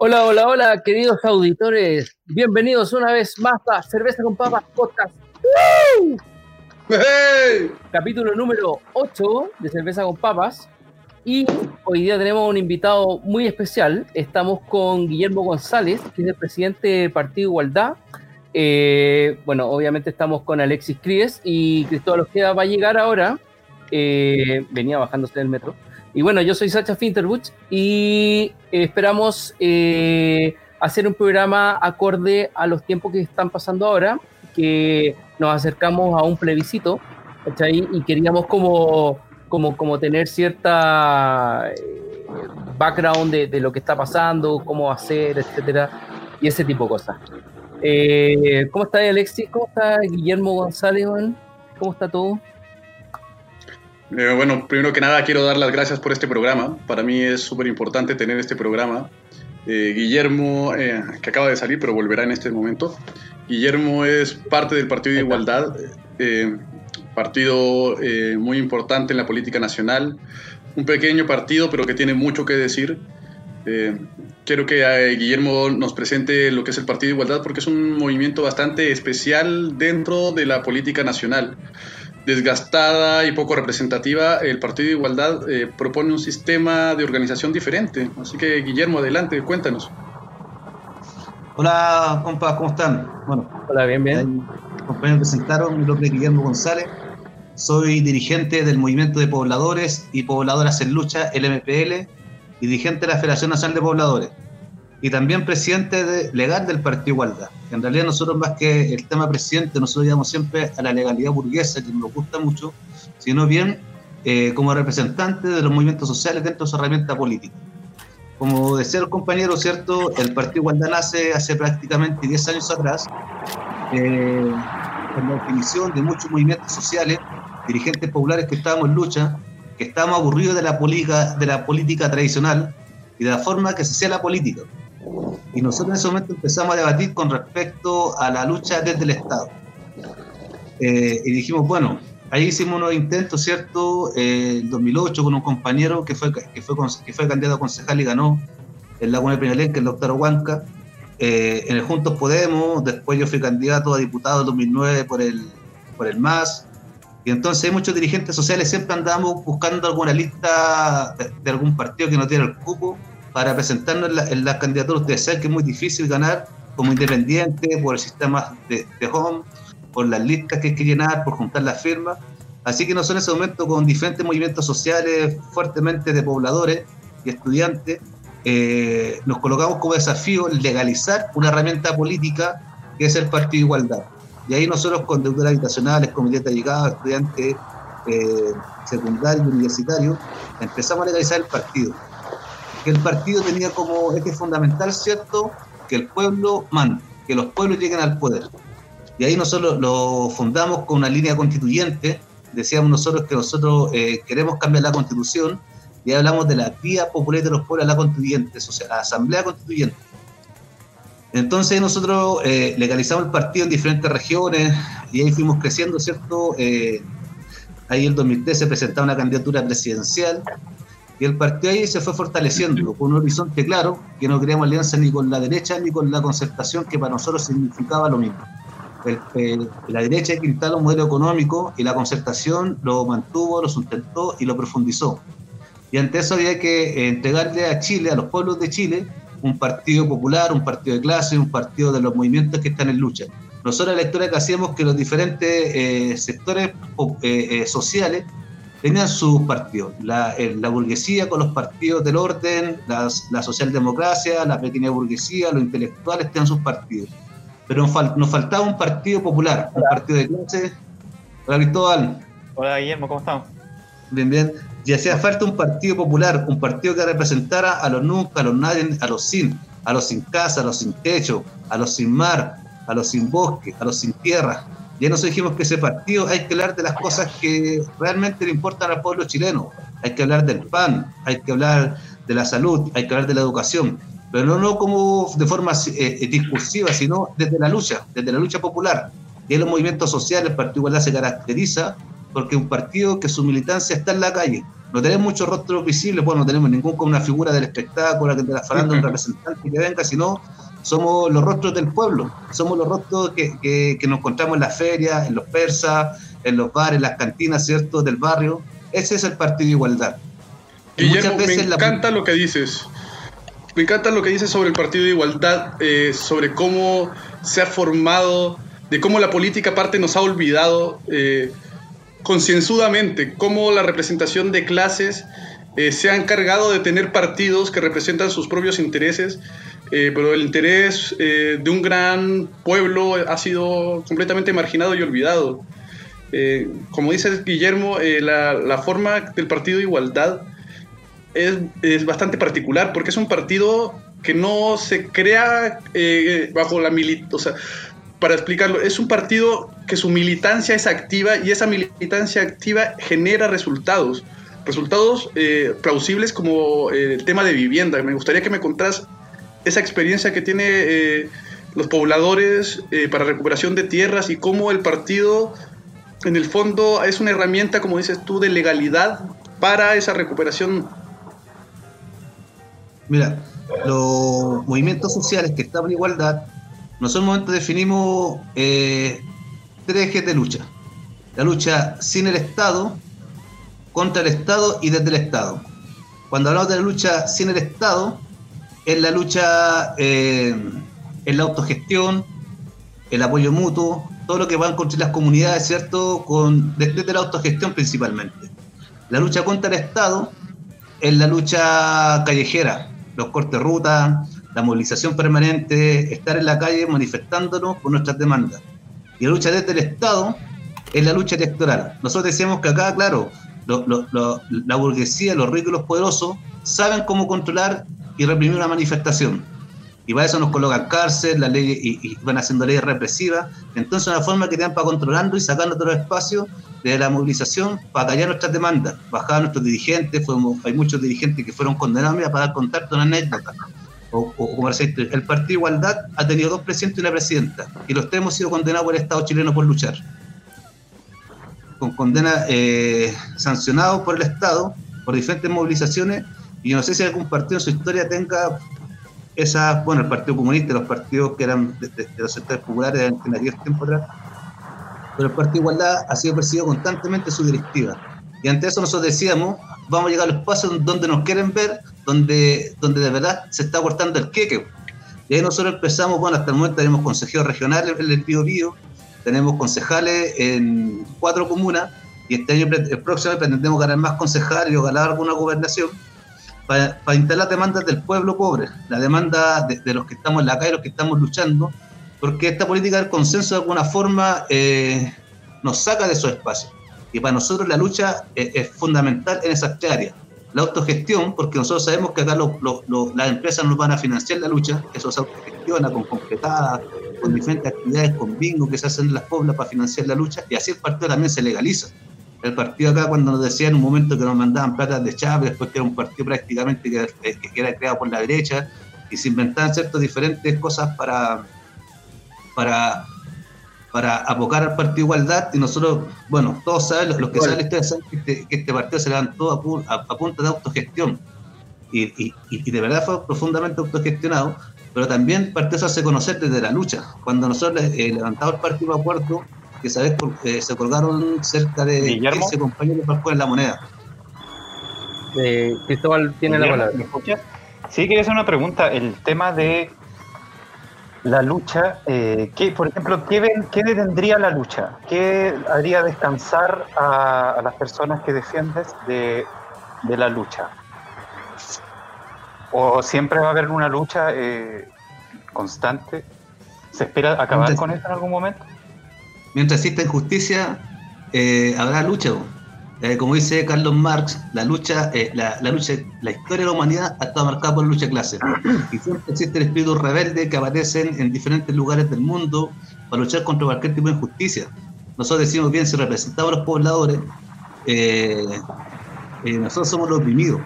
Hola, hola, hola, queridos auditores. Bienvenidos una vez más a Cerveza con Papas Podcast. Capítulo número 8 de Cerveza con Papas. Y hoy día tenemos un invitado muy especial. Estamos con Guillermo González, que es el presidente del Partido Igualdad. Eh, bueno, obviamente estamos con Alexis Cries y Cristóbal Ojeda va a llegar ahora. Eh, venía bajándose del metro. Y bueno, yo soy Sacha Finterbuch y esperamos eh, hacer un programa acorde a los tiempos que están pasando ahora, que nos acercamos a un plebiscito, Y queríamos como, como, como tener cierta eh, background de, lo que está pasando, cómo hacer, etcétera, y ese tipo de cosas. Eh, ¿Cómo está Alexis? ¿Cómo está Guillermo González? ¿Cómo está todo? Eh, bueno, primero que nada quiero dar las gracias por este programa. Para mí es súper importante tener este programa. Eh, Guillermo, eh, que acaba de salir, pero volverá en este momento. Guillermo es parte del Partido de Igualdad, partido muy importante en la política nacional, un pequeño partido, pero que tiene mucho que decir. quiero que Guillermo nos presente lo que es el Partido de Igualdad, porque es un movimiento bastante especial dentro de la política nacional desgastada y poco representativa, el Partido de Igualdad eh, propone un sistema de organización diferente. Así que, Guillermo, adelante, cuéntanos. Hola, compas, ¿cómo están? Bueno, hola, bien, bien. Compañeros presentaron, mi nombre es Guillermo González, soy dirigente del Movimiento de Pobladores y Pobladoras en Lucha, el MPL, y dirigente de la Federación Nacional de Pobladores y también presidente legal del Partido Igualdad. En realidad nosotros más que el tema presidente, nosotros llamamos siempre a la legalidad burguesa, que nos gusta mucho, sino bien eh, como representante de los movimientos sociales dentro de su herramienta política. Como decía el compañero, ¿cierto? El Partido Igualdad nace hace prácticamente 10 años atrás, eh, la definición de muchos movimientos sociales, dirigentes populares que estábamos en lucha, que estábamos aburridos de la política, de la política tradicional y de la forma que se hacía la política. Y nosotros en ese momento empezamos a debatir con respecto a la lucha desde el Estado. Eh, y dijimos, bueno, ahí hicimos unos intentos, ¿cierto? Eh, en 2008 con un compañero que fue, que fue, que fue candidato a concejal y ganó en la de el doctor Huanca. Eh, en el Juntos Podemos, después yo fui candidato a diputado en 2009 por el, por el MAS. Y entonces muchos dirigentes sociales siempre andamos buscando alguna lista de, de algún partido que no tiene el cupo para presentarnos en la, candidatura. Ustedes saben que es muy difícil ganar como independiente por el sistema de, home, por las listas que hay que llenar, por juntar las firmas. Así que nosotros en ese momento con diferentes movimientos sociales fuertemente de pobladores y estudiantes, eh, nos colocamos como desafío legalizar una herramienta política que es el Partido de Igualdad. Y ahí nosotros con deudas habitacionales, comités de llegada, estudiantes eh, secundarios, universitarios, empezamos a legalizar el partido que el partido tenía como eje fundamental, ¿cierto?, que el pueblo mande, que los pueblos lleguen al poder. Y ahí nosotros lo fundamos con una línea constituyente, decíamos nosotros que nosotros eh, queremos cambiar la constitución, y hablamos de la vía popular de los pueblos a la constituyente, o sea, la asamblea constituyente. Entonces nosotros eh, legalizamos el partido en diferentes regiones y ahí fuimos creciendo, ¿cierto? Eh, ahí en 2013 se presentaba una candidatura presidencial y el partido ahí se fue fortaleciendo con un horizonte claro, que no queríamos alianza ni con la derecha ni con la concertación, que para nosotros significaba lo mismo. la derecha instalar un modelo económico y la concertación lo mantuvo, lo sustentó y lo profundizó. Y ante eso había que entregarle a Chile, a los pueblos de Chile, un partido popular, un partido de clase, un partido de los movimientos que están en lucha. Nosotros la lectura que hacíamos que los diferentes eh, sectores eh, eh, sociales tenían sus partidos. La, la, burguesía con los partidos del orden, la socialdemocracia, la pequeña burguesía, los intelectuales tenían sus partidos. Pero nos, faltaba un partido popular, un partido de clase. Hola Cristóbal. Hola Guillermo, ¿cómo estamos? Bien, bien. Y hacía falta un partido popular, un partido que representara a los nunca, a los nadie, a los sin, a los sin casa, a los sin techo, a los sin mar, a los sin bosque, a los sin tierra. Ya nos dijimos que ese partido hay que hablar de las cosas que realmente le importan al pueblo chileno. Hay que hablar del pan, hay que hablar de la salud, hay que hablar de la educación, pero no, no como de forma eh, discursiva, sino desde la lucha, desde la lucha popular. Y en los movimientos sociales, el Partido Igualdad se caracteriza porque es un partido que su militancia está en la calle. No tenemos muchos rostros visibles, bueno, no tenemos ningún una figura del espectáculo, de la farándula, un representante que venga, sino somos los rostros del pueblo, somos los rostros que, que, nos encontramos en las ferias, en los persas, en los bares, en las cantinas, ¿cierto?, del barrio. Ese es el Partido de Igualdad. Guillermo, me encanta lo que dices. Me encanta lo que dices sobre el Partido de Igualdad, eh, sobre cómo se ha formado, de cómo la política aparte nos ha olvidado eh, concienzudamente, cómo la representación de clases eh, se ha encargado de tener partidos que representan sus propios intereses eh, pero el interés eh, de un gran pueblo ha sido completamente marginado y olvidado. Eh, como dice Guillermo, la, la, forma del Partido de Igualdad es, es, bastante particular porque es un partido que no se crea bajo la militancia, para explicarlo, es un partido que su militancia es activa y esa militancia activa genera resultados. Resultados plausibles como el tema de vivienda. Me gustaría que me contaras esa experiencia que tiene eh, los pobladores eh, para recuperación de tierras y cómo el partido en el fondo es una herramienta, como dices tú, de legalidad para esa recuperación. Mira, los movimientos sociales que están en igualdad, nosotros en momento definimos eh, tres ejes de lucha. La lucha sin el Estado, contra el Estado y desde el Estado. Cuando hablamos de la lucha sin el Estado, en la lucha, eh, en la autogestión, el apoyo mutuo, todo lo que va a encontrar las comunidades, ¿cierto? Con, desde, la autogestión principalmente. La lucha contra el Estado es la lucha callejera, los cortes de ruta, la movilización permanente, estar en la calle manifestándonos por nuestras demandas. Y la lucha desde el Estado es la lucha electoral. Nosotros decíamos que acá, claro, la burguesía, los ricos y los poderosos saben cómo controlar y reprimir una manifestación. Y para eso nos colocan cárcel, la ley, y, van haciendo leyes represivas. Entonces, una forma que dan para controlando y sacando el espacio de la movilización para callar nuestras demandas. Bajar a nuestros dirigentes, fuimos, hay muchos dirigentes que fueron condenados mira, para dar contacto una anécdota. O, como el Partido Igualdad ha tenido dos presidentes y una presidenta, y los tres hemos sido condenados por el Estado chileno por luchar. Con condena eh, sancionados por el Estado, por diferentes movilizaciones, y no sé si algún partido en su historia tenga esas, bueno, el Partido Comunista, los partidos que eran de, los sectores populares en, aquellos tiempos atrás, pero el Partido Igualdad ha sido perseguido constantemente su directiva. Y ante eso nosotros decíamos, vamos a llegar a los espacios donde nos quieren ver, donde, donde de verdad se está cortando el queque. Y ahí nosotros empezamos, bueno, hasta el momento tenemos consejeros regionales en el Pío Pío, tenemos concejales en cuatro comunas, y este año, el próximo pretendemos ganar más concejales o ganar alguna gobernación para, instalar demandas del pueblo pobre, la demanda de, los que estamos en la calle, los que estamos luchando, porque esta política del consenso de alguna forma eh, nos saca de esos espacios. Y para nosotros la lucha es, fundamental en esas áreas. La autogestión, porque nosotros sabemos que acá las empresas nos van a financiar la lucha, eso se autogestiona con completadas, con diferentes actividades, con bingo que se hacen en las poblas para financiar la lucha, y así el partido también se legaliza el partido acá cuando nos decían en un momento que nos mandaban plata de Chávez, después que era un partido prácticamente que, que era creado por la derecha, y se inventaban ciertas diferentes cosas para, para, para abocar al Partido Igualdad, y nosotros, bueno, todos saben, los que saben la saben este, que este, partido se levantó a, a, punta de autogestión, y, y, de verdad fue profundamente autogestionado, pero también el partido se hace conocer desde la lucha. Cuando nosotros eh, levantamos el Partido Acuerdo, que sabes porque se colgaron cerca de Guillermo. 15 compañeros para jugar la moneda. Eh, Cristóbal tiene la palabra. ¿Me escucha? Sí, quería hacer una pregunta. El tema de la lucha, eh, ¿qué, por ejemplo, ¿qué, ¿qué, detendría la lucha? ¿Qué haría descansar a, las personas que defiendes de, de, la lucha? ¿O siempre va a haber una lucha eh, constante? ¿Se espera acabar con eso en algún momento? Mientras exista injusticia, eh, habrá lucha. Eh, como dice Carlos Marx, la lucha, eh, la, la, lucha, la historia de la humanidad ha estado marcada por la lucha de clases. Y siempre existe el espíritu rebelde que aparecen en diferentes lugares del mundo para luchar contra cualquier tipo de injusticia. Nosotros decimos bien, si representamos a los pobladores, eh, nosotros somos los oprimidos.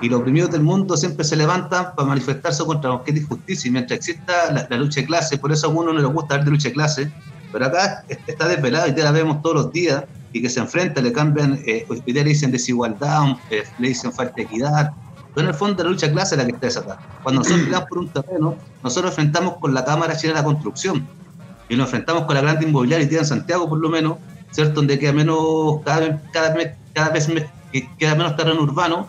Y los oprimidos del mundo siempre se levantan para manifestarse contra cualquier injusticia. Y mientras exista la, lucha de clases, por eso a uno no le gusta hablar de lucha de clases, pero acá está desvelado y ya la vemos todos los días y que se enfrenta, le cambian, eh, hoy día le dicen desigualdad, eh, le dicen falta de equidad. Pero en el fondo la lucha clase es la que está desatada. Cuando nosotros peleamos por un terreno, nosotros nos enfrentamos con la Cámara Chilena de la Construcción y nos enfrentamos con la grande inmobiliaria en Santiago, por lo menos, ¿cierto? Donde queda menos, cada cada vez, cada vez queda menos terreno urbano.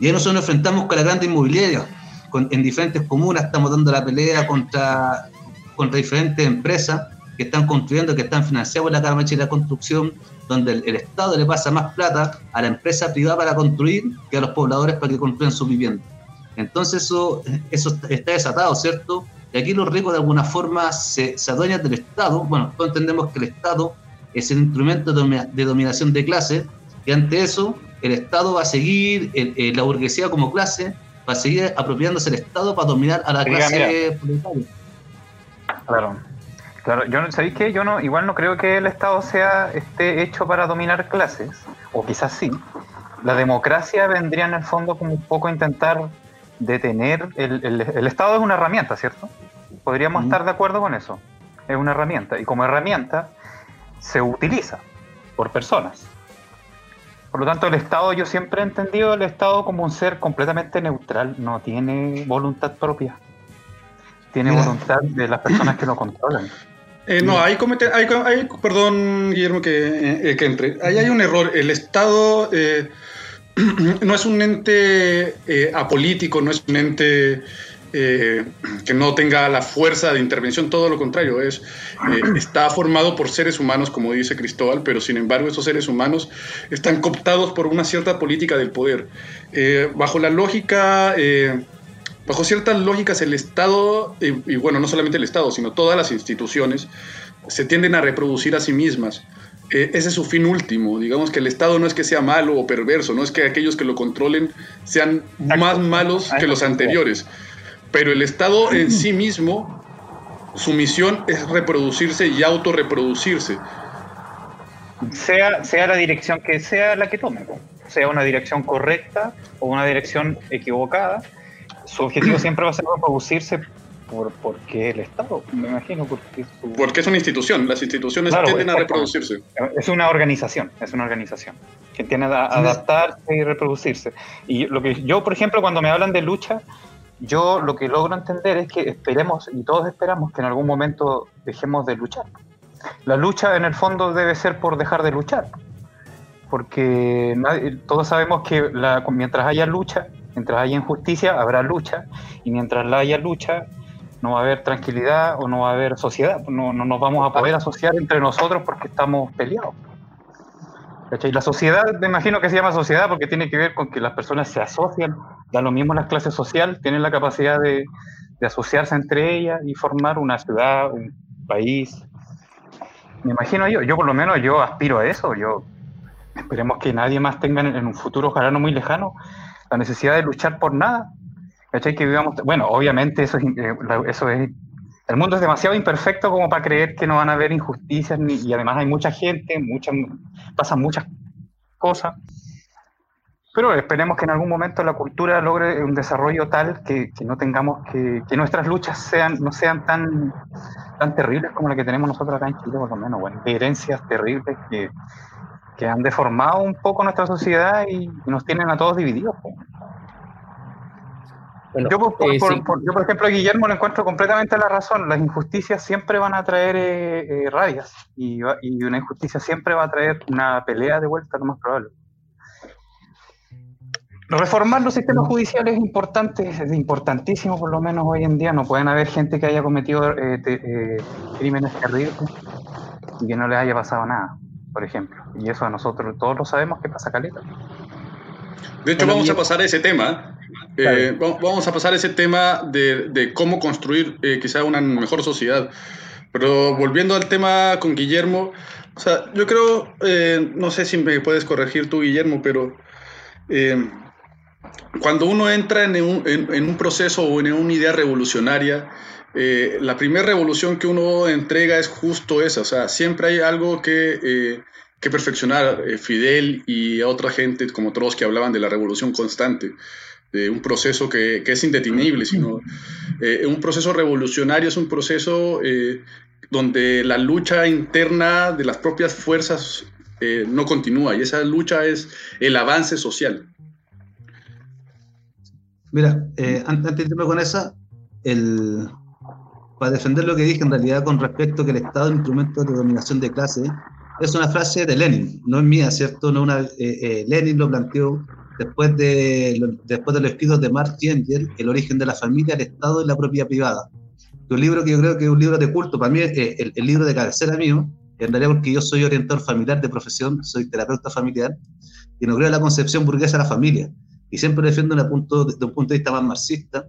Y ahí nosotros nos enfrentamos con la grande inmobiliaria. en diferentes comunas estamos dando la pelea contra, contra diferentes empresas que están construyendo, que están financiados por la Cámara de la Construcción, donde el, Estado le pasa más plata a la empresa privada para construir que a los pobladores para que construyan su vivienda. Entonces eso, eso está desatado, ¿cierto? Y aquí los ricos de alguna forma se, se adueñan del Estado. Bueno, todos entendemos que el Estado es el instrumento de, dominación de clase, y ante eso el Estado va a seguir, la burguesía como clase, va a seguir apropiándose el Estado para dominar a la clase proletaria. Claro. Claro, yo ¿sabéis qué? Yo no, igual no creo que el Estado sea esté hecho para dominar clases, o quizás sí. La democracia vendría en el fondo como un poco a intentar detener. El, el, Estado es una herramienta, ¿cierto? Podríamos estar de acuerdo con eso. Es una herramienta. Y como herramienta se utiliza por personas. Por lo tanto, el Estado, yo siempre he entendido el Estado como un ser completamente neutral, no tiene voluntad propia. Tiene voluntad de las personas que lo controlan. Eh, no, ahí comete, hay, perdón, Guillermo, que, eh, que, entre. Ahí hay un error. El Estado eh, no es un ente apolítico, no es un ente que no tenga la fuerza de intervención, todo lo contrario, es, está formado por seres humanos, como dice Cristóbal, pero sin embargo esos seres humanos están cooptados por una cierta política del poder. bajo la lógica bajo ciertas lógicas el Estado, y, bueno, no solamente el Estado, sino todas las instituciones, se tienden a reproducir a sí mismas. Eh, ese es su fin último. Digamos que el Estado no es que sea malo o perverso, no es que aquellos que lo controlen sean más malos que los anteriores. Pero el Estado en sí mismo, su misión es reproducirse y autorreproducirse. Sea, sea la dirección que sea la que tome, sea una dirección correcta o una dirección equivocada, su objetivo siempre va a ser reproducirse por, porque el Estado, me imagino. Porque, porque es una institución, las instituciones tienden a reproducirse. Es una organización, es una organización que tiene a adaptarse y reproducirse. Y lo que yo, por ejemplo, cuando me hablan de lucha, yo lo que logro entender es que esperemos, y todos esperamos, que en algún momento dejemos de luchar. La lucha en el fondo debe ser por dejar de luchar, porque todos sabemos que la, mientras haya lucha, Mientras haya injusticia, habrá lucha, y mientras la haya lucha, no va a haber tranquilidad o no va a haber sociedad. No, no nos vamos a poder asociar entre nosotros porque estamos peleados. Y la sociedad, me imagino que se llama sociedad porque tiene que ver con que las personas se asocian, da lo mismo las clases sociales, tienen la capacidad de, de asociarse entre ellas y formar una ciudad, un país. Me imagino yo, yo por lo menos yo aspiro a eso, yo esperemos que nadie más tenga en un futuro, ojalá no muy lejano, la necesidad de luchar por nada. ¿Cachai? Que vivamos, bueno, obviamente eso es, eh, eso es, el mundo es demasiado imperfecto como para creer que no van a haber injusticias y además hay mucha gente, muchas, pasan muchas cosas. Pero esperemos que en algún momento la cultura logre un desarrollo tal que, que no tengamos que, que, nuestras luchas sean, no sean tan, tan terribles como la que tenemos nosotros acá en Chile, por lo menos, bueno, herencias terribles que, que han deformado un poco nuestra sociedad y nos tienen a todos divididos. yo, por, eh, yo, por ejemplo, a Guillermo le encuentro completamente la razón. Las injusticias siempre van a traer eh, eh, rabias y, y, una injusticia siempre va a traer una pelea de vuelta, lo más probable. Reformar los sistemas judiciales es importante, es importantísimo por lo menos hoy en día. No pueden haber gente que haya cometido crímenes terribles y que no les haya pasado nada por ejemplo. Y eso a nosotros todos lo sabemos que pasa caleta. De hecho, vamos a pasar a ese tema. Eh, vamos a pasar a ese tema de, cómo construir eh, quizá una mejor sociedad. Pero volviendo al tema con Guillermo, o sea, yo creo, eh, no sé si me puedes corregir tú, Guillermo, pero eh, cuando uno entra en un, en un, proceso o en una idea revolucionaria, eh, la primera revolución que uno entrega es justo esa, o sea, siempre hay algo que, eh, que perfeccionar. Eh, Fidel y otra gente como que hablaban de la revolución constante, de un proceso que, que es indetenible, sino un proceso revolucionario es un proceso donde la lucha interna de las propias fuerzas no continúa y esa lucha es el avance social. Mira, antes de irme con esa, el, para defender lo que dije en realidad con respecto a que el Estado es un instrumento de dominación de clase, es una frase de Lenin, no es mía, ¿cierto? No una, eh, eh, Lenin lo planteó después de, después de los escritos de Marx y Engels, El origen de la familia, el Estado y la propiedad privada. Un libro que yo creo que es un libro de culto, para mí es eh, el, el libro de cabecera mío, en realidad porque yo soy orientador familiar de profesión, soy terapeuta familiar, y no creo en la concepción burguesa de la familia y siempre defiendo un punto, desde un punto de vista más marxista,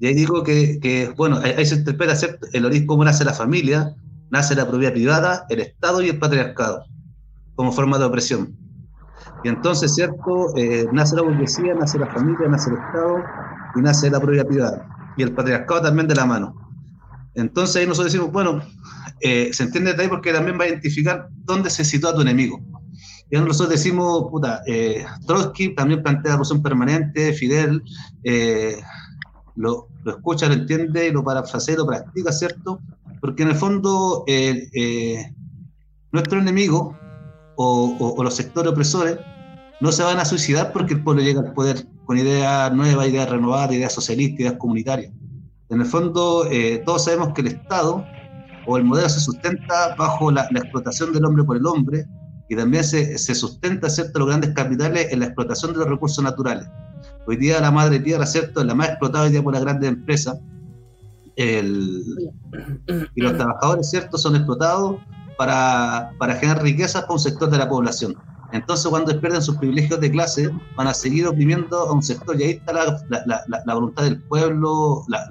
y ahí digo que, que bueno, ahí, se interpreta ¿cierto? el origen, cómo nace la familia, nace la propiedad privada, el Estado y el patriarcado, como forma de opresión. Y entonces, ¿cierto? Eh, nace la burguesía, nace la familia, nace el Estado y nace la propiedad privada. Y el patriarcado también de la mano. Entonces ahí nosotros decimos, bueno, eh, se entiende de ahí porque también va a identificar dónde se sitúa tu enemigo. Y nosotros decimos, puta, eh, Trotsky también plantea la revolución permanente, Fidel eh, lo, escucha, lo entiende, lo parafrasea, lo practica, ¿cierto? Porque en el fondo eh, nuestro enemigo o, los sectores opresores no se van a suicidar porque el pueblo llega al poder con ideas nuevas, ideas renovadas, ideas socialistas, ideas comunitarias. En el fondo, todos sabemos que el Estado o el modelo se sustenta bajo la explotación del hombre por el hombre, y también se, se sustenta ¿cierto? los grandes capitales en la explotación de los recursos naturales. Hoy día la madre tierra ¿cierto? es la más explotada hoy día por las grandes empresas el, y los trabajadores ¿cierto? son explotados para, para generar riquezas para un sector de la población. Entonces, cuando pierden sus privilegios de clase, van a seguir oprimiendo a un sector. Y ahí está la, la, la, voluntad del pueblo, la,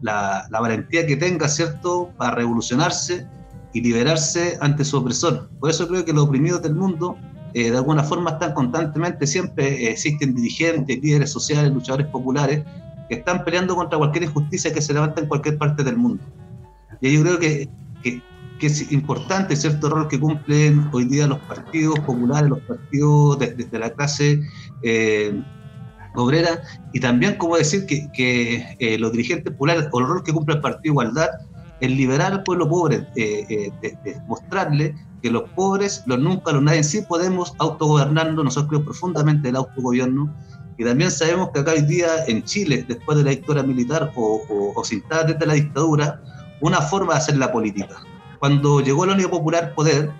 la, valentía que tenga, ¿cierto?, para revolucionarse y liberarse ante su opresor. Por eso creo que los oprimidos del mundo eh, de alguna forma están constantemente, siempre eh, existen dirigentes, líderes sociales, luchadores populares que están peleando contra cualquier injusticia que se levanta en cualquier parte del mundo. Y yo creo que, que, es importante cierto rol que cumplen hoy día los partidos populares, los partidos desde de, la clase eh, obrera, y también como decir que, que los dirigentes populares o el rol que cumple el Partido Igualdad el liberar al pueblo pobre, eh, eh, mostrarle que los pobres, los nunca, los nadie, sí podemos autogobernarnos, nosotros creemos profundamente el autogobierno, y también sabemos que acá hoy día en Chile, después de la dictadura militar o, o, o desde la dictadura, una forma de hacer la política. Cuando llegó la Unión Popular poder,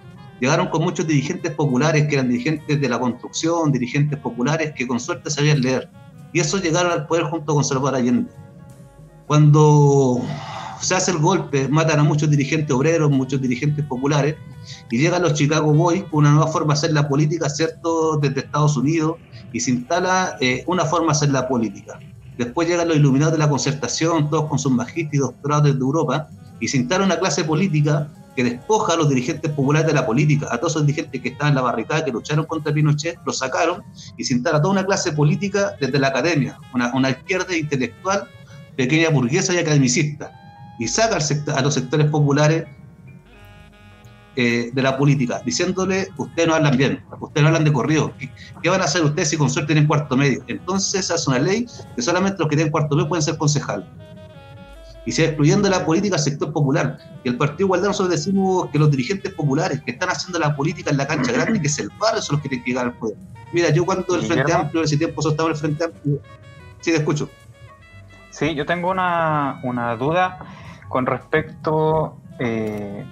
llegaron con muchos dirigentes populares que eran dirigentes de la construcción, dirigentes populares que con suerte sabían leer. Y eso llegaron al poder junto con Salvador Allende. Cuando se hace el golpe, matan a muchos dirigentes obreros, muchos dirigentes populares, y llegan los Chicago Boys con una nueva forma de hacer la política, ¿cierto?, desde Estados Unidos, y se instala eh, una forma de hacer la política. Después llegan los iluminados de la concertación, todos con sus magísteres y doctorados desde Europa, y se instala una clase política que despoja a los dirigentes populares de la política, a todos esos dirigentes que estaban en la barricada, que lucharon contra Pinochet, los sacaron y se instala toda una clase política desde la academia, una, una izquierda intelectual, pequeña burguesa y academicista y saca a los sectores populares eh, de la política, diciéndole, ustedes no hablan bien, ustedes no hablan de corrido, ¿Qué, van a hacer ustedes si con suerte tienen cuarto medio? Entonces hace una ley que solamente los que tienen cuarto medio pueden ser concejal. Y se excluyendo la política al sector popular. Y el Partido Igualdad nosotros decimos que los dirigentes populares que están haciendo la política en la cancha grande, que es el barrio, son los que tienen que llegar al poder. Mira, yo cuando el Frente Amplio, en ese tiempo estaba el Frente Amplio, sí te escucho. Sí, yo tengo una, una duda con respecto eh,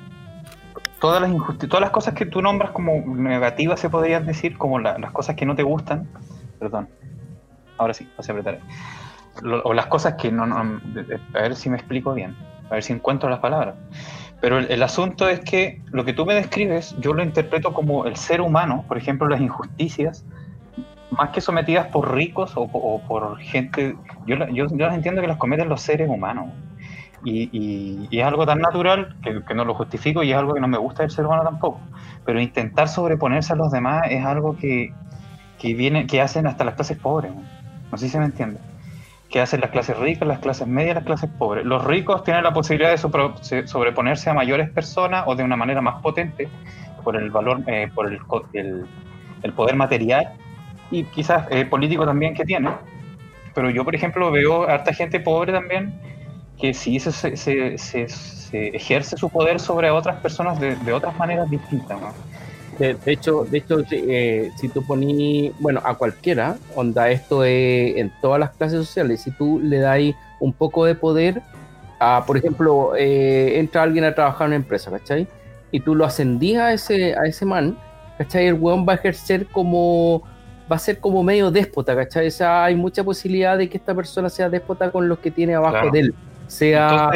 todas las todas las cosas que tú nombras como negativas se podrían decir, como las cosas que no te gustan, perdón, ahora sí, vas a apretar, o las cosas que no, a ver si me explico bien, a ver si encuentro las palabras. Pero el, asunto es que lo que tú me describes, yo lo interpreto como el ser humano, por ejemplo, las injusticias, más que sometidas por ricos o, por gente, yo, yo, yo entiendo que las cometen los seres humanos Y, es algo tan natural que, no lo justifico y es algo que no me gusta del ser humano tampoco. Pero intentar sobreponerse a los demás es algo que, viene, que hacen hasta las clases pobres. ¿no? sé si se me entiende. Que hacen las clases ricas, las clases medias, las clases pobres. Los ricos tienen la posibilidad de sobreponerse a mayores personas o de una manera más potente por el valor, eh, por el, poder material y quizás eh, político también que tiene. Pero yo, por ejemplo, veo a harta gente pobre también que sí se, se, se, ejerce su poder sobre otras personas de, de otras maneras distintas. De, hecho, de hecho eh, si tú poní, bueno, a cualquiera, onda, esto es en todas las clases sociales, si tú le das un poco de poder, a, por ejemplo, eh, entra alguien a trabajar en una empresa, ¿cachai? Y tú lo ascendías a ese, a ese man, ¿cachai? El weón va a ejercer como, va a ser como medio déspota, ¿cachai? O sea, hay mucha posibilidad de que esta persona sea déspota con los que tiene abajo de él sea...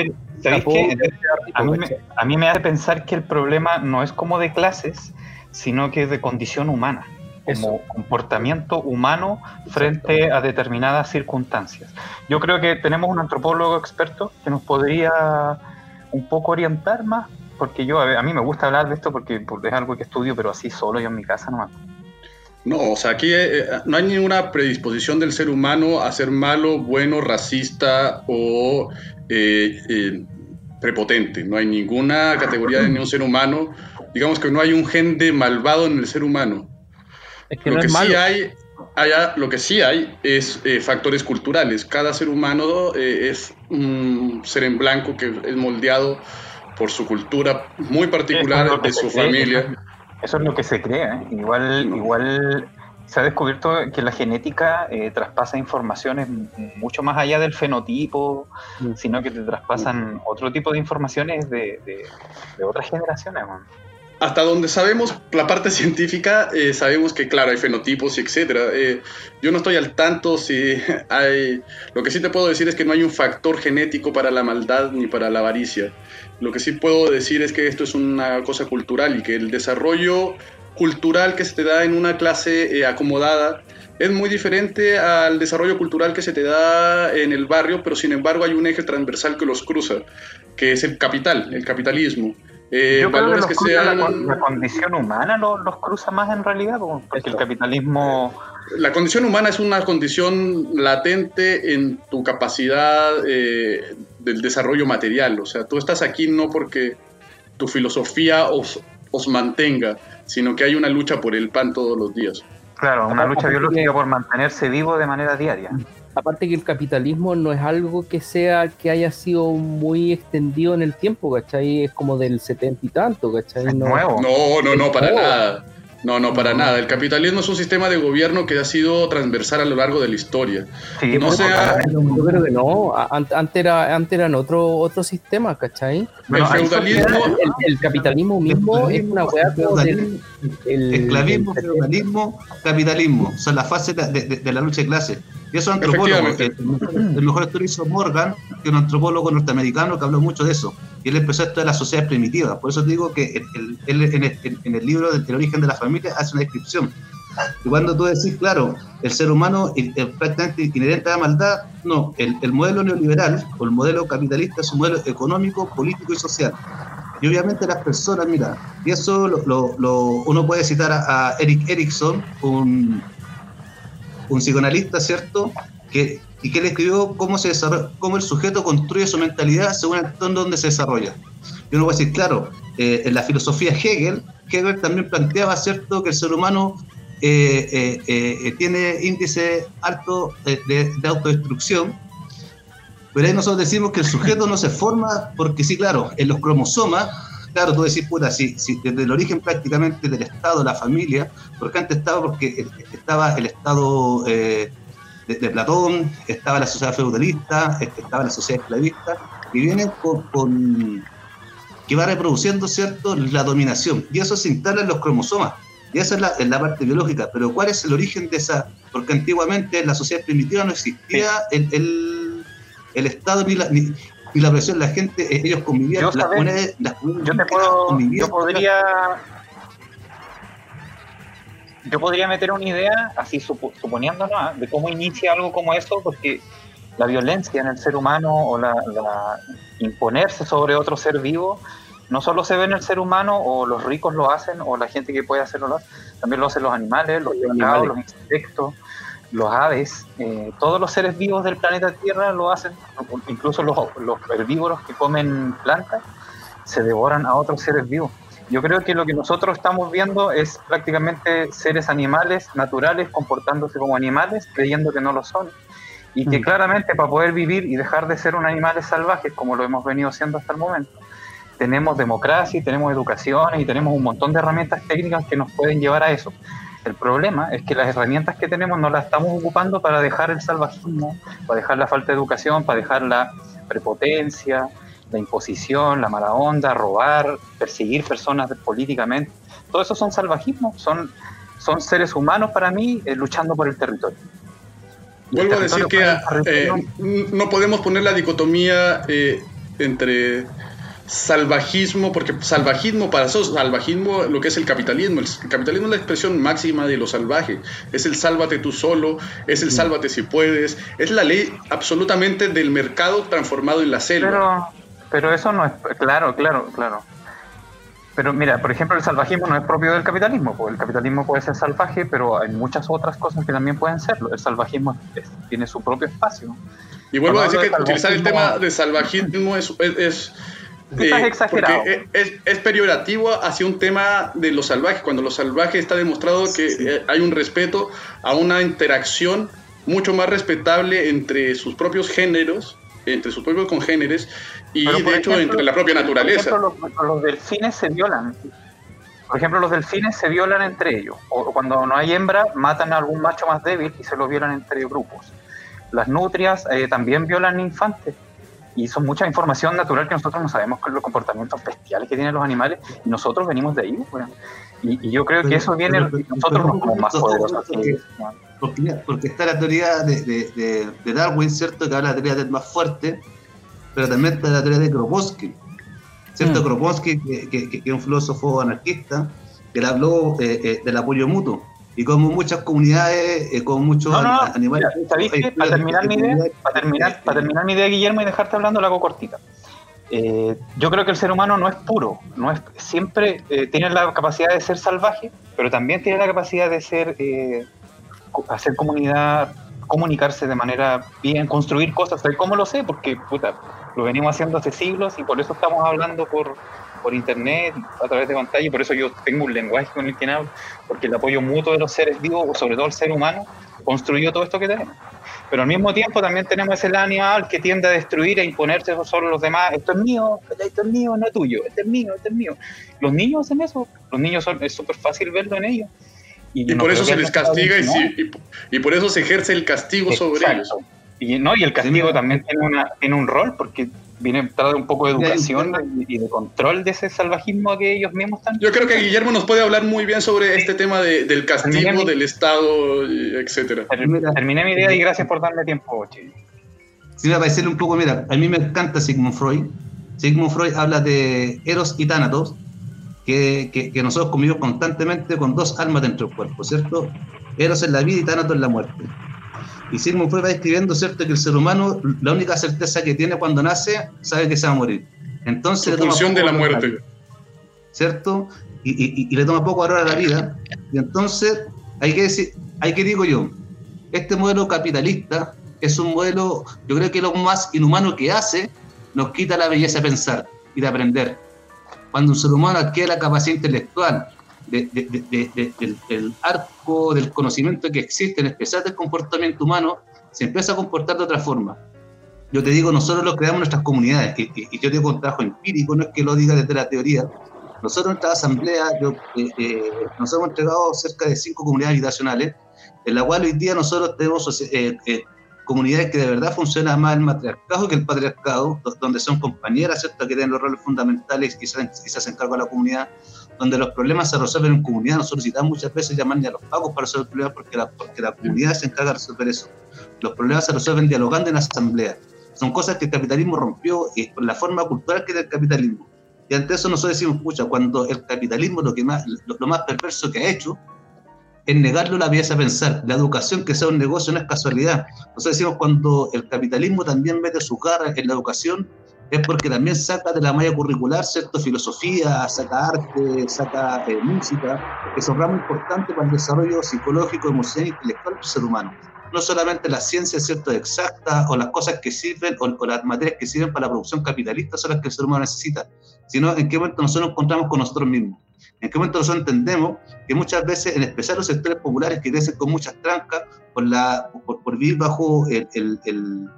a, mí me, hace pensar que el problema no es como de clases, sino que es de condición humana, como comportamiento humano frente a determinadas circunstancias. Yo creo que tenemos un antropólogo experto que nos podría un poco orientar más, porque yo a, mí me gusta hablar de esto porque, porque, es algo que estudio, pero así solo yo en mi casa nomás. No, o sea, aquí eh, no hay ninguna predisposición del ser humano a ser malo, bueno, racista o eh, eh, prepotente. No hay ninguna categoría de ningún ser humano. Digamos que no hay un gen de malvado en el ser humano. lo, que sí hay, lo que sí hay es factores culturales. Cada ser humano es un ser en blanco que es moldeado por su cultura muy particular, de su familia. Eso es lo que se cree. ¿eh? Igual, igual se ha descubierto que la genética eh, traspasa informaciones mucho más allá del fenotipo, mm. sino que te traspasan otro tipo de informaciones de, de, otras generaciones. Hasta donde sabemos la parte científica, eh, sabemos que, claro, hay fenotipos y etcétera. yo no estoy al tanto si hay. Lo que sí te puedo decir es que no hay un factor genético para la maldad ni para la avaricia. Lo que sí puedo decir es que esto es una cosa cultural y que el desarrollo cultural que se te da en una clase eh, acomodada es muy diferente al desarrollo cultural que se te da en el barrio, pero sin embargo hay un eje transversal que los cruza, que es el capital, el capitalismo. Eh, valores que, sean... la, condición humana los, los, cruza más en realidad, porque el capitalismo... La condición humana es una condición latente en tu capacidad eh, del desarrollo material. O sea, tú estás aquí no porque tu filosofía os, os mantenga, sino que hay una lucha por el pan todos los días. Claro, una lucha biológica por mantenerse vivo de manera diaria. Aparte que el capitalismo no es algo que sea que haya sido muy extendido en el tiempo, ¿cachai? Es como del setenta y tanto, ¿cachai? no, nuevo. No, no, no, para nada. No, no, para nada. El capitalismo es un sistema de gobierno que ha sido transversal a lo largo de la historia. Sí, no sea... Yo creo que no. Antes, era, antes eran otro, otro sistema, ¿cachai? el feudalismo. El, capitalismo mismo es una hueá del. El, Esclavismo, feudalismo, capitalismo. Son las fases de, de, la lucha de clases. Y eso es antropólogo. El, el, mejor estudio hizo Morgan, que es un antropólogo norteamericano que habló mucho de eso. Y él empezó esto de las sociedades primitivas. Por eso digo que él, en, el libro del origen de la familia hace una descripción. Y cuando tú decís, claro, el ser humano es prácticamente inherente a la maldad, no, el, modelo neoliberal o el modelo capitalista es un modelo económico, político y social. Y obviamente las personas, mira, y eso lo, uno puede citar a, Eric Erickson, un, un psicoanalista, ¿cierto? Que, y que él escribió cómo, se cómo el sujeto construye su mentalidad según el entorno donde se desarrolla. Y uno puede decir, claro, eh, en la filosofía Hegel, Hegel también planteaba, ¿cierto?, que el ser humano eh, eh, tiene índice alto de, autodestrucción, pero ahí nosotros decimos que el sujeto no se forma porque sí, claro, en los cromosomas, claro, tú decís, puta, si, desde el origen prácticamente del Estado, la familia, porque antes estaba porque estaba el Estado de, Platón, estaba la sociedad feudalista, estaba la sociedad esclavista, y vienen con que va reproduciendo, ¿cierto?, la dominación. Y eso se instala en los cromosomas. Y esa es la, la, parte biológica. Pero ¿cuál es el origen de esa? Porque antiguamente en la sociedad primitiva no existía el, el, el, Estado ni la, ni, la presión. La gente, eh, ellos convivían. Yo, las comunidades, yo te puedo, yo podría... Yo podría meter una idea, así suponiéndonos, de cómo inicia algo como eso, porque la violencia en el ser humano o la, imponerse sobre otro ser vivo no solo se ve en el ser humano o los ricos lo hacen o la gente que puede hacerlo también lo hacen los animales, los pescados, los insectos, los aves, eh, todos los seres vivos del planeta Tierra lo hacen, incluso los, los herbívoros que comen plantas se devoran a otros seres vivos. Yo creo que lo que nosotros estamos viendo es prácticamente seres animales naturales comportándose como animales, creyendo que no lo son. Y que mm. claramente para poder vivir y dejar de ser un animales salvajes, como lo hemos venido siendo hasta el momento, tenemos democracia y tenemos educación y tenemos un montón de herramientas técnicas que nos pueden llevar a eso. El problema es que las herramientas que tenemos no las estamos ocupando para dejar el salvajismo, para dejar la falta de educación, para dejar la prepotencia, la imposición, la mala onda, robar, perseguir personas políticamente. Todo eso son salvajismos, son, son seres humanos para mí eh, luchando por el territorio. Vuelvo a decir que eh, no podemos poner la dicotomía eh, entre salvajismo, porque salvajismo, para eso salvajismo, lo que es el capitalismo. El capitalismo es la expresión máxima de lo salvaje. Es el sálvate tú solo, es el mm. sálvate si puedes, es la ley absolutamente del mercado transformado en la selva. Pero eso no es, claro, claro, claro. Pero mira, por ejemplo, el salvajismo no es propio del capitalismo, porque el capitalismo puede ser salvaje, pero hay muchas otras cosas que también pueden serlo. El salvajismo tiene su propio espacio. Y vuelvo a decir que utilizar el tema de salvajismo es, es, eh, exagerado. Es, es, periorativo hacia un tema de lo salvaje, cuando lo salvaje está demostrado que eh, hay un respeto a una interacción mucho más respetable entre sus propios géneros, entre sus propios congéneres, y de hecho entre la propia naturaleza. Por ejemplo, los, delfines se violan. Por ejemplo, los delfines se violan entre ellos. O cuando no hay hembra, matan a algún macho más débil y se lo violan entre grupos. Las nutrias eh, también violan infantes. Y son mucha información natural que nosotros no sabemos con los comportamientos bestiales que tienen los animales. Y nosotros venimos de ahí. Y, yo creo que eso viene, nosotros no somos más poderosos. Porque, está la teoría de, de, Darwin, ¿cierto? Que habla de la teoría del más fuerte pero también está la teoría de Kropotkin. ¿Cierto? Mm. Kropotkin, que, es un filósofo anarquista, que habló eh, eh, del apoyo mutuo. Y como muchas comunidades, eh, con muchos animales. Para terminar, mi idea, para, terminar, para terminar mi idea, Guillermo, y dejarte hablando, la hago cortita. yo creo que el ser humano no es puro, no es siempre tiene la capacidad de ser salvaje, pero también tiene la capacidad de ser hacer comunidad, comunicarse de manera bien, construir cosas. ¿Cómo lo sé? Porque puta, lo venimos haciendo hace siglos y por eso estamos hablando por, por internet, a través de pantalla, y por eso yo tengo un lenguaje con el que hablo, porque el apoyo mutuo de los seres vivos, sobre todo el ser humano, construyó todo esto que tenemos. Pero al mismo tiempo también tenemos ese animal que tiende a destruir e imponerse sobre los demás. Esto es mío, esto es mío, no es tuyo, este es mío, este es mío. Los niños hacen eso, los niños son, es súper fácil verlo en ellos. Y, por eso se les castiga y, por eso se ejerce el castigo sobre ellos. Y, ¿no? y el castigo también tiene, una, tiene un rol porque viene a un poco de educación y de control de ese salvajismo que ellos mismos están. Yo creo que Guillermo nos puede hablar muy bien sobre este tema de, del castigo, del Estado, etcétera. Terminé mi idea y gracias por darme tiempo, Chile. Sí, a parecer un poco, mira, a mí me encanta Sigmund Freud. Sigmund Freud habla de Eros y Thanatos, que, que, que nosotros convivimos constantemente con dos almas dentro del cuerpo, ¿cierto? Eros en la vida y Thanatos en la muerte. Freud va describiendo, ¿cierto?, que el ser humano, la única certeza que tiene cuando nace, sabe que se va a morir. Entonces, Su función de la muerte. ¿Cierto? Y, y, le toma poco valor a la vida. Y entonces, hay que decir, hay que digo yo, este modelo capitalista es un modelo, yo creo que lo más inhumano que hace, nos quita la belleza de pensar y de aprender. Cuando un ser humano adquiere la capacidad intelectual, del, arco del conocimiento que existe, en especial del comportamiento humano, se empieza a comportar de otra forma. Yo te digo, nosotros lo creamos en nuestras comunidades, y, y yo tengo un trabajo empírico, no es que lo diga desde la teoría. Nosotros en nuestra asamblea yo, eh, eh, nos hemos entregado cerca de cinco comunidades habitacionales, en la cual hoy día nosotros tenemos eh, comunidades que de verdad funcionan más el matriarcado que el patriarcado, donde son compañeras ¿cierto? que tienen los roles fundamentales y se, y hacen cargo de la comunidad, donde los problemas se resuelven en comunidad. Nosotros necesitamos muchas veces llamar a los pagos para resolver problemas porque la, porque la comunidad se encarga de resolver eso. Los problemas se resuelven dialogando en asamblea. Son cosas que el capitalismo rompió y por la forma cultural que era el capitalismo. Y ante eso nosotros decimos, escucha, cuando el capitalismo lo, que más, lo, más perverso que ha hecho es negarlo la pieza a pensar. La educación que sea un negocio no es casualidad. Nosotros decimos cuando el capitalismo también mete su cara en la educación, es porque también saca de la malla curricular, ¿cierto? Filosofía, saca arte, saca eh, música, que son ramos importantes para el desarrollo psicológico, emocional e intelectual del ser humano. No solamente las ciencias, ¿cierto? Exactas o las cosas que sirven o, o, las materias que sirven para la producción capitalista son las que el ser humano necesita, sino en qué momento nosotros nos encontramos con nosotros mismos. En qué momento nosotros entendemos que muchas veces, en especial los sectores populares que crecen con muchas trancas, por, la, por, por vivir bajo el, el, el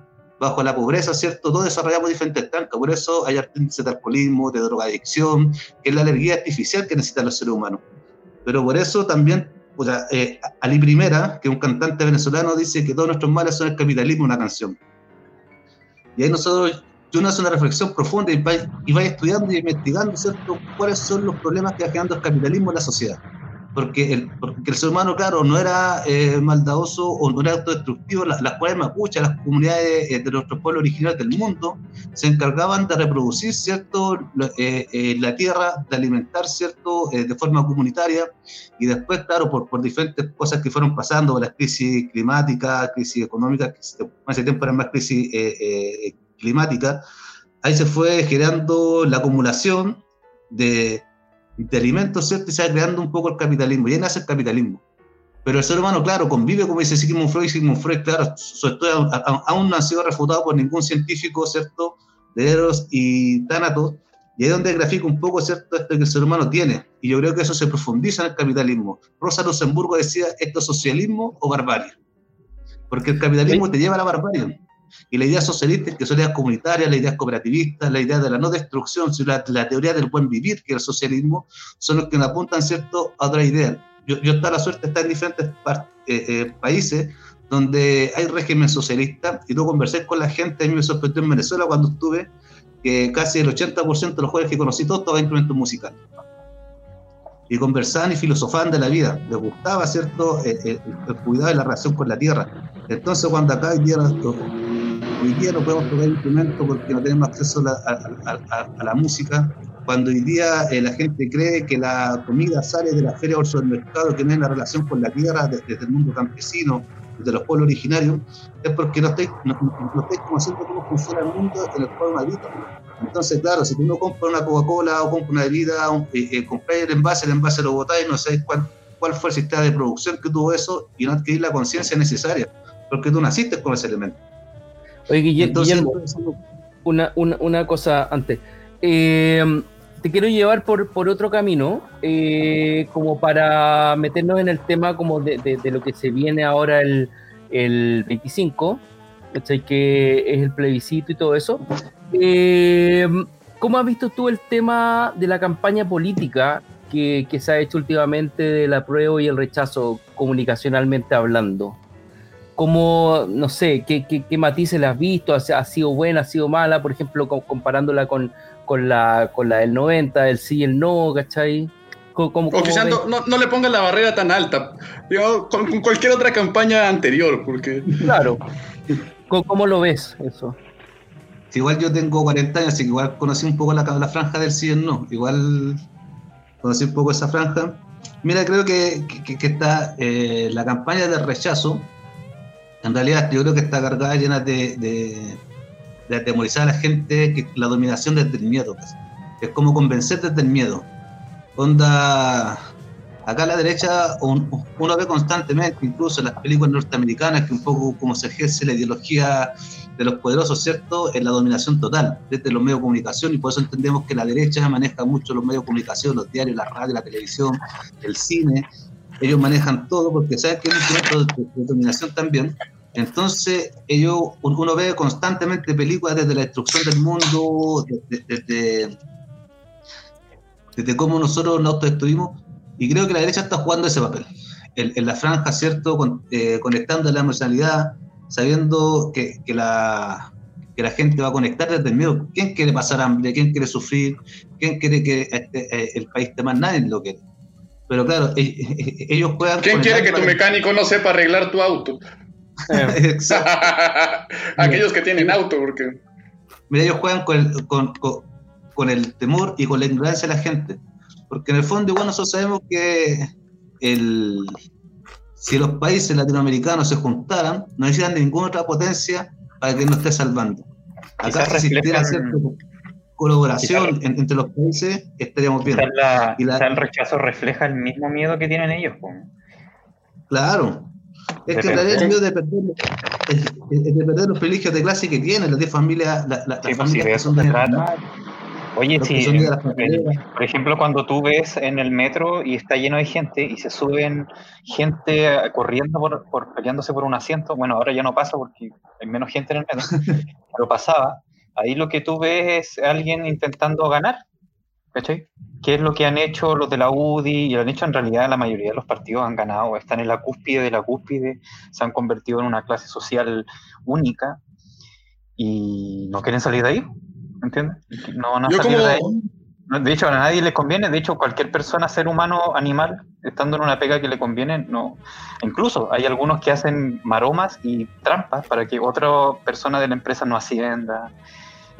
bajo la pobreza, ¿cierto? Todos desarrollamos diferentes trancas, por eso hay índice de alcoholismo, de drogadicción, que es la alergia artificial que necesitan los seres humanos. Pero por eso también, o sea, eh, Ali Primera, que es un cantante venezolano, dice que todos nuestros males son el capitalismo, una canción. Y ahí nosotros, yo hace una reflexión profunda y va, y va estudiando y investigando, ¿cierto?, cuáles son los problemas que va generando el capitalismo en la sociedad porque el, porque el ser humano, claro, no era eh, maldadoso o no era autodestructivo, las, las cuales mapuches, las comunidades eh, de nuestros pueblos originarios del mundo, se encargaban de reproducir, ¿cierto?, eh, eh, la tierra, de alimentar, ¿cierto?, de forma comunitaria, y después, claro, por, por diferentes cosas que fueron pasando, las crisis climáticas, crisis económicas, que hace tiempo eran más crisis climáticas, ahí se fue generando la acumulación de de alimentos, ¿cierto? Y se va creando un poco el capitalismo, y ahí nace el capitalismo. Pero el ser humano, claro, convive, como dice Sigmund Freud, Sigmund Freud, claro, su estudio aún no ha sido refutado por ningún científico, ¿cierto? De Eros y Tánatos, y ahí es donde grafica un poco, ¿cierto?, esto que el ser humano tiene. Y yo creo que eso se profundiza en el capitalismo. Rosa Luxemburgo decía, ¿esto es socialismo o barbarie? Porque el capitalismo ¿Sí? te lleva a la barbarie. Y la idea socialista, que son ideas comunitarias, la idea cooperativista, la idea de la no destrucción, la, la, teoría del buen vivir, que es el socialismo, son los que nos apuntan ¿cierto? a otra idea. Yo, yo está la suerte estar en diferentes eh, eh, países donde hay régimen socialista, y tú conversé con la gente, a mí me sorprendió en Venezuela cuando estuve, que casi el 80% de los jóvenes que conocí todos tocaban instrumentos musicales. Y conversaban y filosofaban de la vida, les gustaba, ¿cierto?, el, el, el cuidado de la relación con la tierra. Entonces, cuando acá hoy día hoy día no podemos tocar instrumentos porque no tenemos acceso a a, a, a la música. Cuando hoy día eh, la gente cree que la comida sale de la feria o del mercado, que no hay una relación con la tierra desde, desde el mundo campesino, desde los pueblos originarios, es porque no estáis, no, no estáis conociendo cómo funciona el mundo en el cual uno habita. Entonces, claro, si tú no compras una Coca-Cola o compras una bebida, eh, eh, compráis el envase, el envase lo botáis, no sabéis cuál, cuál fue el sistema de producción que tuvo eso y no adquirir la conciencia necesaria, porque tú naciste con ese elemento. Oye, Guillermo, Entonces, una, una, una, cosa antes. Eh, te quiero llevar por, por otro camino, eh, como para meternos en el tema como de, de, de lo que se viene ahora el, el 25, que es el plebiscito y todo eso. Eh, ¿Cómo has visto tú el tema de la campaña política que, que se ha hecho últimamente del apruebo y el rechazo comunicacionalmente hablando? Cómo, no sé, qué, qué, qué matices le has visto, ¿Ha, ¿Ha, sido buena, ha sido mala, por ejemplo, comparándola con, con, la, con la del 90, el sí y el no, ¿cachai? ¿Cómo, cómo o quizás no, no, no, le pongas la barrera tan alta, con, con, cualquier otra campaña anterior, porque... Claro, ¿cómo lo ves eso? Igual yo tengo 40 años, así que igual conocí un poco la, la franja del sí y el no, igual conocí un poco esa franja. Mira, creo que, que, que está eh, la campaña de rechazo, en realidad yo creo que está cargada llena de, de, de atemorizar a la gente que la dominación desde el miedo. Pues. Es como convencer desde el miedo. Onda, acá a la derecha uno ve constantemente, incluso en las películas norteamericanas, que un poco como se ejerce la ideología de los poderosos, ¿cierto?, en la dominación total desde los medios de comunicación y por eso entendemos que la derecha maneja mucho los medios de comunicación, los diarios, la radio, la televisión, el cine, ellos manejan todo porque saben que es un instrumento de, dominación también. Entonces, ellos, uno ve constantemente películas desde la destrucción del mundo, desde, cómo nosotros nos autodestruimos, y creo que la derecha está jugando ese papel. En, la franja, ¿cierto? Eh, conectando la emocionalidad, sabiendo que, la, gente va a conectar desde el miedo. ¿Quién quiere pasar hambre? ¿Quién quiere sufrir? ¿Quién quiere que este, eh, el país esté más? Nadie lo quiere. Pero claro, ellos juegan. ¿Quién quiere que tu mecánico no sepa arreglar tu auto? Aquellos que tienen auto, porque. Mira, ellos juegan con el, con, con, con el, temor y con la ignorancia de la gente. Porque en el fondo, igual nosotros sabemos que el, si los países latinoamericanos se juntaran, no necesitan ninguna otra potencia para que nos esté salvando. Acá si existiera cierta colaboración entre los países, estaríamos bien. el rechazo refleja el mismo miedo que tienen ellos. Claro. Es que en realidad el miedo de perder, de perder los privilegios de clase que tienen, las de familias, la, las pues, familias que son de Oye, sí, por ejemplo, cuando tú ves en el metro y está lleno de gente y se suben gente corriendo por, por peleándose por un asiento, bueno, ahora ya no pasa porque hay menos gente en el metro, pero pasaba, ahí lo que tú ves es alguien intentando ganar, ¿cachai? ¿Qué es lo que han hecho los de la UDI? Y lo han hecho en realidad la mayoría de los partidos han ganado, están en la cúspide de la cúspide, se han convertido en una clase social única y no quieren salir de ahí. ¿entiendes? No van a salir de ahí. De hecho, a nadie les conviene. De hecho, cualquier persona, ser humano, animal, estando en una pega que le conviene, no. Incluso hay algunos que hacen maromas y trampas para que otra persona de la empresa no ascienda.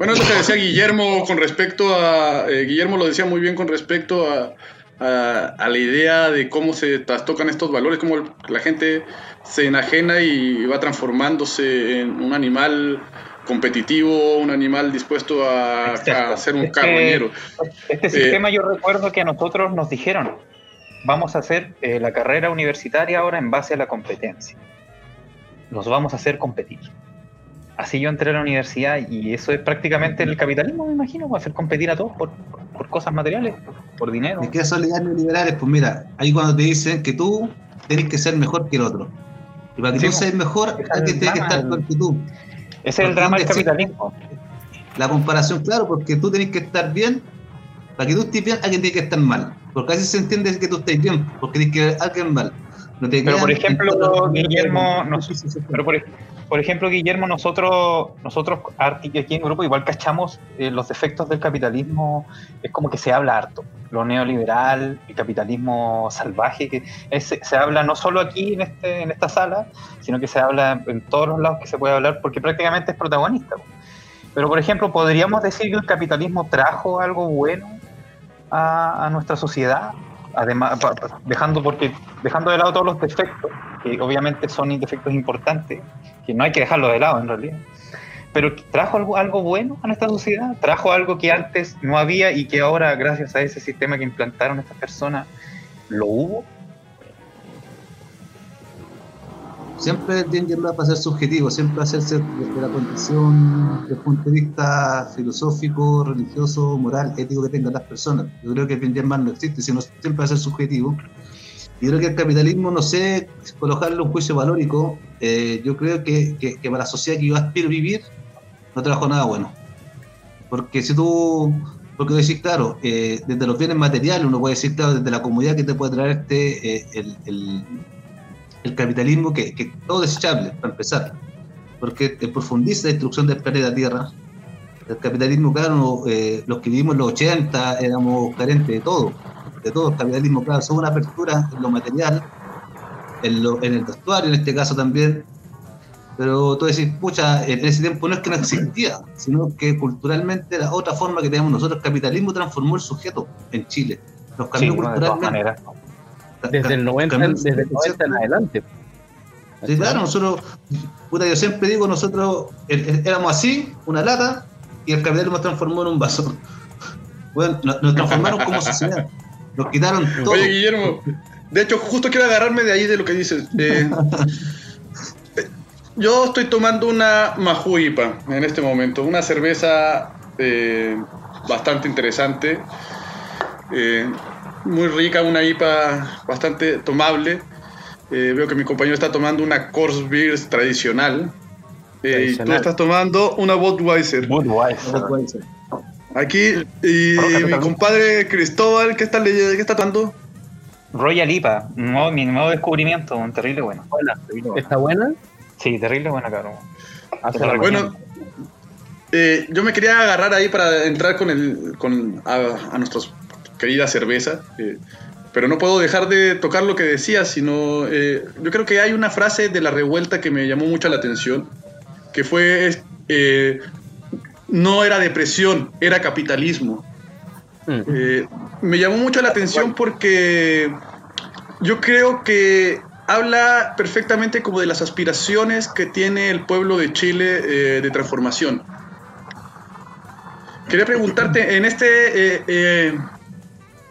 Bueno, eso que decía Guillermo con respecto a. Eh, Guillermo lo decía muy bien con respecto a, a, la idea de cómo se trastocan estos valores, cómo la gente se enajena y va transformándose en un animal competitivo, un animal dispuesto a, a ser un carroñero. Este, sistema yo recuerdo que a nosotros nos dijeron, vamos a hacer eh, la carrera universitaria ahora en base a la competencia. Nos vamos a hacer competir. Así yo entré a la universidad y eso es prácticamente el capitalismo, me imagino, va a hacer competir a todos por, por, cosas materiales, por, dinero. ¿Y qué son liberales? Pues mira, ahí cuando te dicen que tú tienes que ser mejor que el otro. Y para que tú seas mejor, alguien tiene que estar con que tú. Ese es el drama del capitalismo. La comparación, claro, porque tú tienes que estar bien, para que tú estés bien, alguien tiene que estar mal. Porque así se entiende que tú estés bien, porque tienes que alguien mal. Pero por ejemplo, Guillermo, pero por, ejemplo, Guillermo, nosotros, nosotros aquí en grupo igual cachamos eh, los defectos del capitalismo, es como que se habla harto, lo neoliberal, el capitalismo salvaje, que se habla no solo aquí en, este, en esta sala, sino que se habla en todos los lados que se puede hablar, porque prácticamente es protagonista. Pero, por ejemplo, ¿podríamos decir que el capitalismo trajo algo bueno a, a nuestra sociedad? Además dejando porque dejando de lado todos los defectos que obviamente son defectos importantes que no hay que dejarlo de lado en realidad. Pero trajo algo, algo bueno a nuestra sociedad trajo algo que antes no había y que ahora gracias a ese sistema que implantaron estas personas lo hubo siempre tiende a ser subjetivo, siempre hacerse desde la condición, desde el punto de vista filosófico, religioso, moral, ético que tengan las personas. Yo creo que el bien mal no existe, sino siempre va a ser subjetivo. Y creo que el capitalismo, no sé, colocarle un juicio valórico, eh, yo creo que, que, para la sociedad que yo aspiro a vivir, no trajo nada bueno. Porque si tú, porque decís, claro, eh, desde los bienes materiales, uno puede decir, claro, desde la comunidad que te puede traer este, eh, el el capitalismo que, que todo desechable, para empezar, porque profundiza la destrucción del planeta Tierra. El capitalismo, claro, eh, los que vivimos en los 80 éramos carentes de todo, de todo. El capitalismo, claro, es una apertura en lo material, en, lo, en el vestuario en este caso también, pero tú decís, pucha, en ese tiempo no es que no existía, sino que culturalmente la otra forma que tenemos nosotros. El capitalismo transformó el sujeto en Chile. Nos cambió culturalmente. Desde el 90, desde el 90 en adelante. Sí, claro, nosotros, puta, yo siempre digo, nosotros éramos así, una lata, y el capitalismo nos transformó en un vaso. Bueno, nos, transformaron como sociedad. Nos quitaron todo. Oye, Guillermo, de hecho, justo quiero agarrarme de ahí de lo que dices. Eh, yo estoy tomando una Majuipa en este momento, una cerveza eh, bastante interesante. Eh, muy rica, una IPA bastante tomable. Eh, veo que mi compañero está tomando una Coors Beer tradicional. Eh, y tú estás tomando una Budweiser. Budweiser. Aquí, y mi compadre Cristóbal, ¿qué está, qué está tomando? Royal IPA, mi nuevo descubrimiento, un terrible bueno. ¿Está buena? Sí, terrible buena, cabrón. Bueno, eh, yo me quería agarrar ahí para entrar con el con a nuestros querida cerveza. Eh, pero no puedo dejar de tocar lo que decía, sino eh, yo creo que hay una frase de la revuelta que me llamó mucho la atención, que fue, eh, no era depresión, era capitalismo. Mm. me llamó mucho la atención porque yo creo que habla perfectamente como de las aspiraciones que tiene el pueblo de Chile de transformación. Quería preguntarte, en este,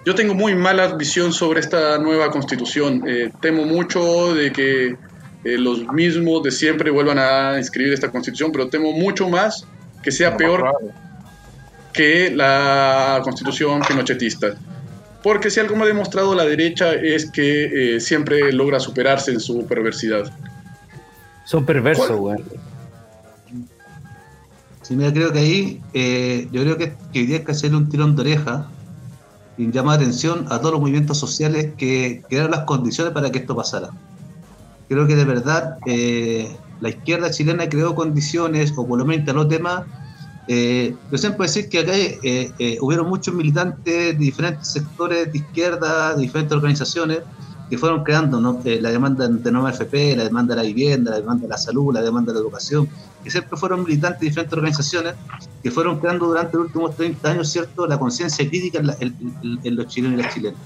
yo tengo muy mala visión sobre esta nueva constitución. temo mucho de que los mismos de siempre vuelvan a inscribir esta constitución, pero temo mucho más que sea peor que la constitución pinochetista. Porque si algo me ha demostrado la derecha es que eh, siempre logra superarse en su perversidad. Son perversos, güey. Sí, mira, creo que ahí, eh, yo creo que, que hoy día hay que hacerle un tirón de oreja y llamar atención a todos los movimientos sociales que crearon las condiciones para que esto pasara. Creo que de verdad eh, la izquierda chilena creó condiciones, o por lo menos los temas, eh, yo siempre decir que acá eh, eh, hubieron muchos militantes de diferentes sectores de izquierda, de diferentes organizaciones, que fueron creando la demanda de nueva FP, la demanda de la vivienda, la demanda de la salud, la demanda de la educación, que siempre fueron militantes de diferentes organizaciones que fueron creando durante los últimos 30 años, ¿cierto?, la conciencia crítica en, los chilenos y las chilenas,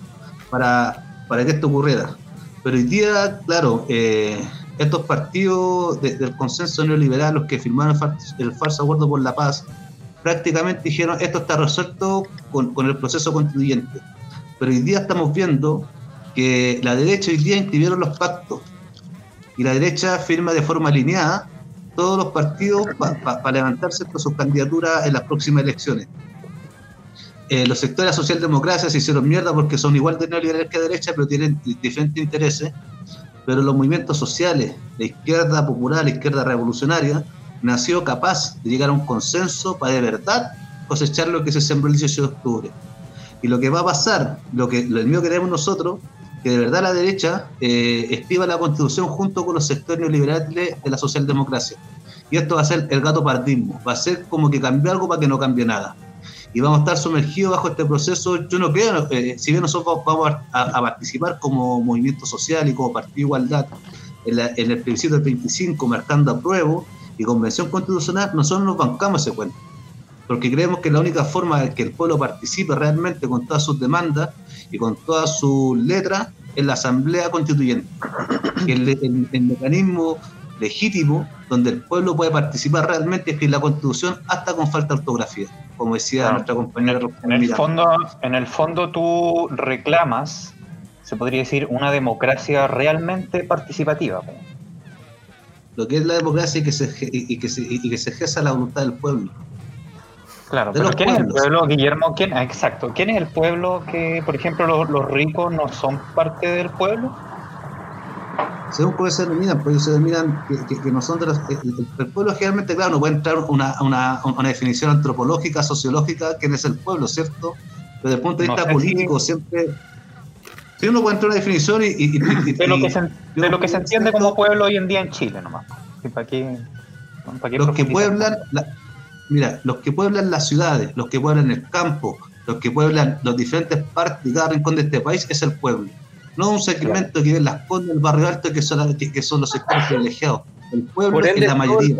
para, para que esto ocurriera. Pero hoy día, claro, estos partidos del consenso neoliberal, los que firmaron el falso acuerdo por la paz, prácticamente dijeron esto está resuelto con, el proceso constituyente. Pero hoy día estamos viendo que la derecha hoy día inscribieron los pactos y la derecha firma de forma alineada todos los partidos para levantarse con sus candidaturas en las próximas elecciones. Eh, los sectores de la socialdemocracia se hicieron mierda porque son igual de neoliberales que de derecha, pero tienen diferentes intereses pero los movimientos sociales, la izquierda popular, la izquierda revolucionaria, nació capaz de llegar a un consenso para de verdad cosechar lo que se sembró el 18 de octubre. Y lo que va a pasar, lo que lo mismo queremos nosotros, que de verdad la derecha eh, estiva la constitución junto con los sectores neoliberales de la socialdemocracia. Y esto va a ser el gato pardismo, va a ser como que cambió algo para que no cambie nada y vamos a estar sumergidos bajo este proceso. Yo no creo, eh, si bien nosotros vamos a, participar como movimiento social y como Partido Igualdad en, el plebiscito del 25, marcando apruebo y convención constitucional, nosotros nos bancamos ese cuento. Porque creemos que la única forma de que el pueblo participe realmente con todas sus demandas y con todas sus letras es la Asamblea Constituyente. El, el, el mecanismo legítimo donde el pueblo puede participar realmente es que la constitución hasta con falta de ortografía, como decía nuestra compañera. En el, fondo, en el fondo tú reclamas, se podría decir, una democracia realmente participativa. Lo que es la democracia y que se, y que se, y que se ejerza la voluntad del pueblo. Claro, pero ¿quién es el pueblo, Guillermo? ¿Quién, ah, exacto, ¿quién es el pueblo que, por ejemplo, los, los ricos no son parte del pueblo? según cómo se denominan, porque se denominan que, no son de los. El, pueblo generalmente, claro, no puede entrar una, una, una, definición antropológica, sociológica, quién es el pueblo, ¿cierto? Pero desde el punto de vista político, siempre. Si uno puede entrar una definición y. de lo que se, de lo que se entiende como pueblo hoy en día en Chile, nomás. ¿Para qué, los que pueblan. Mira, los que pueblan las ciudades, los que pueblan el campo, los que pueblan los diferentes partes y cada rincón de este país es el pueblo no un segmento que ven las condes del barrio alto que son, que, son los sectores privilegiados. El pueblo es la mayoría.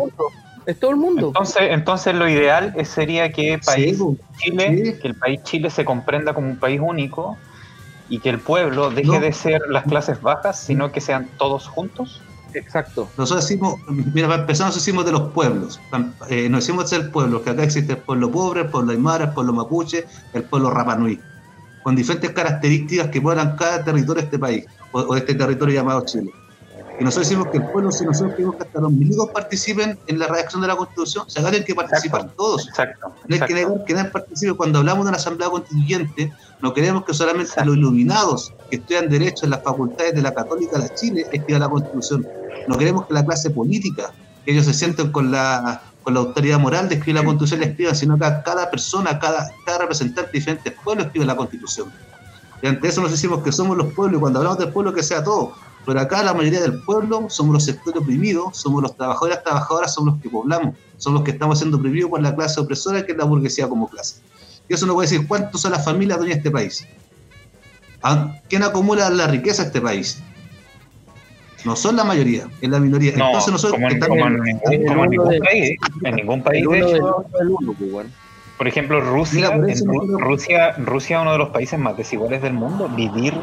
Es todo el mundo. Entonces, entonces lo ideal sería que país Chile, que el país Chile se comprenda como un país único y que el pueblo deje de ser las clases bajas, sino que sean todos juntos. Exacto. Nosotros decimos, mira, para empezar nos decimos de los pueblos. Eh, nos decimos ser pueblos, que acá existe el pueblo pobre, el pueblo aymara, el pueblo mapuche, el pueblo rapanui con diferentes características que puedan cada territorio de este país o, de este territorio llamado Chile. Y nosotros decimos que el pueblo, si nosotros queremos que hasta los milicos participen en la redacción de la Constitución, se tienen que participar todos. Exacto, no hay que negar que nadie participe. Cuando hablamos de una Asamblea Constituyente, no queremos que solamente los iluminados que estudian Derecho en las facultades de la Católica de Chile escriban la Constitución. No queremos que la clase política, que ellos se sienten con la con la autoridad moral de escribir la constitución la escriba, sino que cada persona, cada, cada representante de diferentes pueblos escribe la constitución. Y ante eso nos decimos que somos los pueblos, y cuando hablamos del pueblo que sea todo, pero acá la mayoría del pueblo somos los sectores oprimidos, somos los trabajadores trabajadoras, somos los que poblamos, somos los que estamos siendo oprimidos por la clase opresora que es la burguesía como clase. Y eso nos puede decir cuántos son las familias de este país. ¿Ah? ¿Quién acumula la riqueza de este país? No son la mayoría, es la minoría. Entonces nosotros como, en, ningún, país, en ningún país de hecho, pues, por ejemplo, Rusia, Rusia, Rusia es uno de los países más desiguales del mundo. Vivir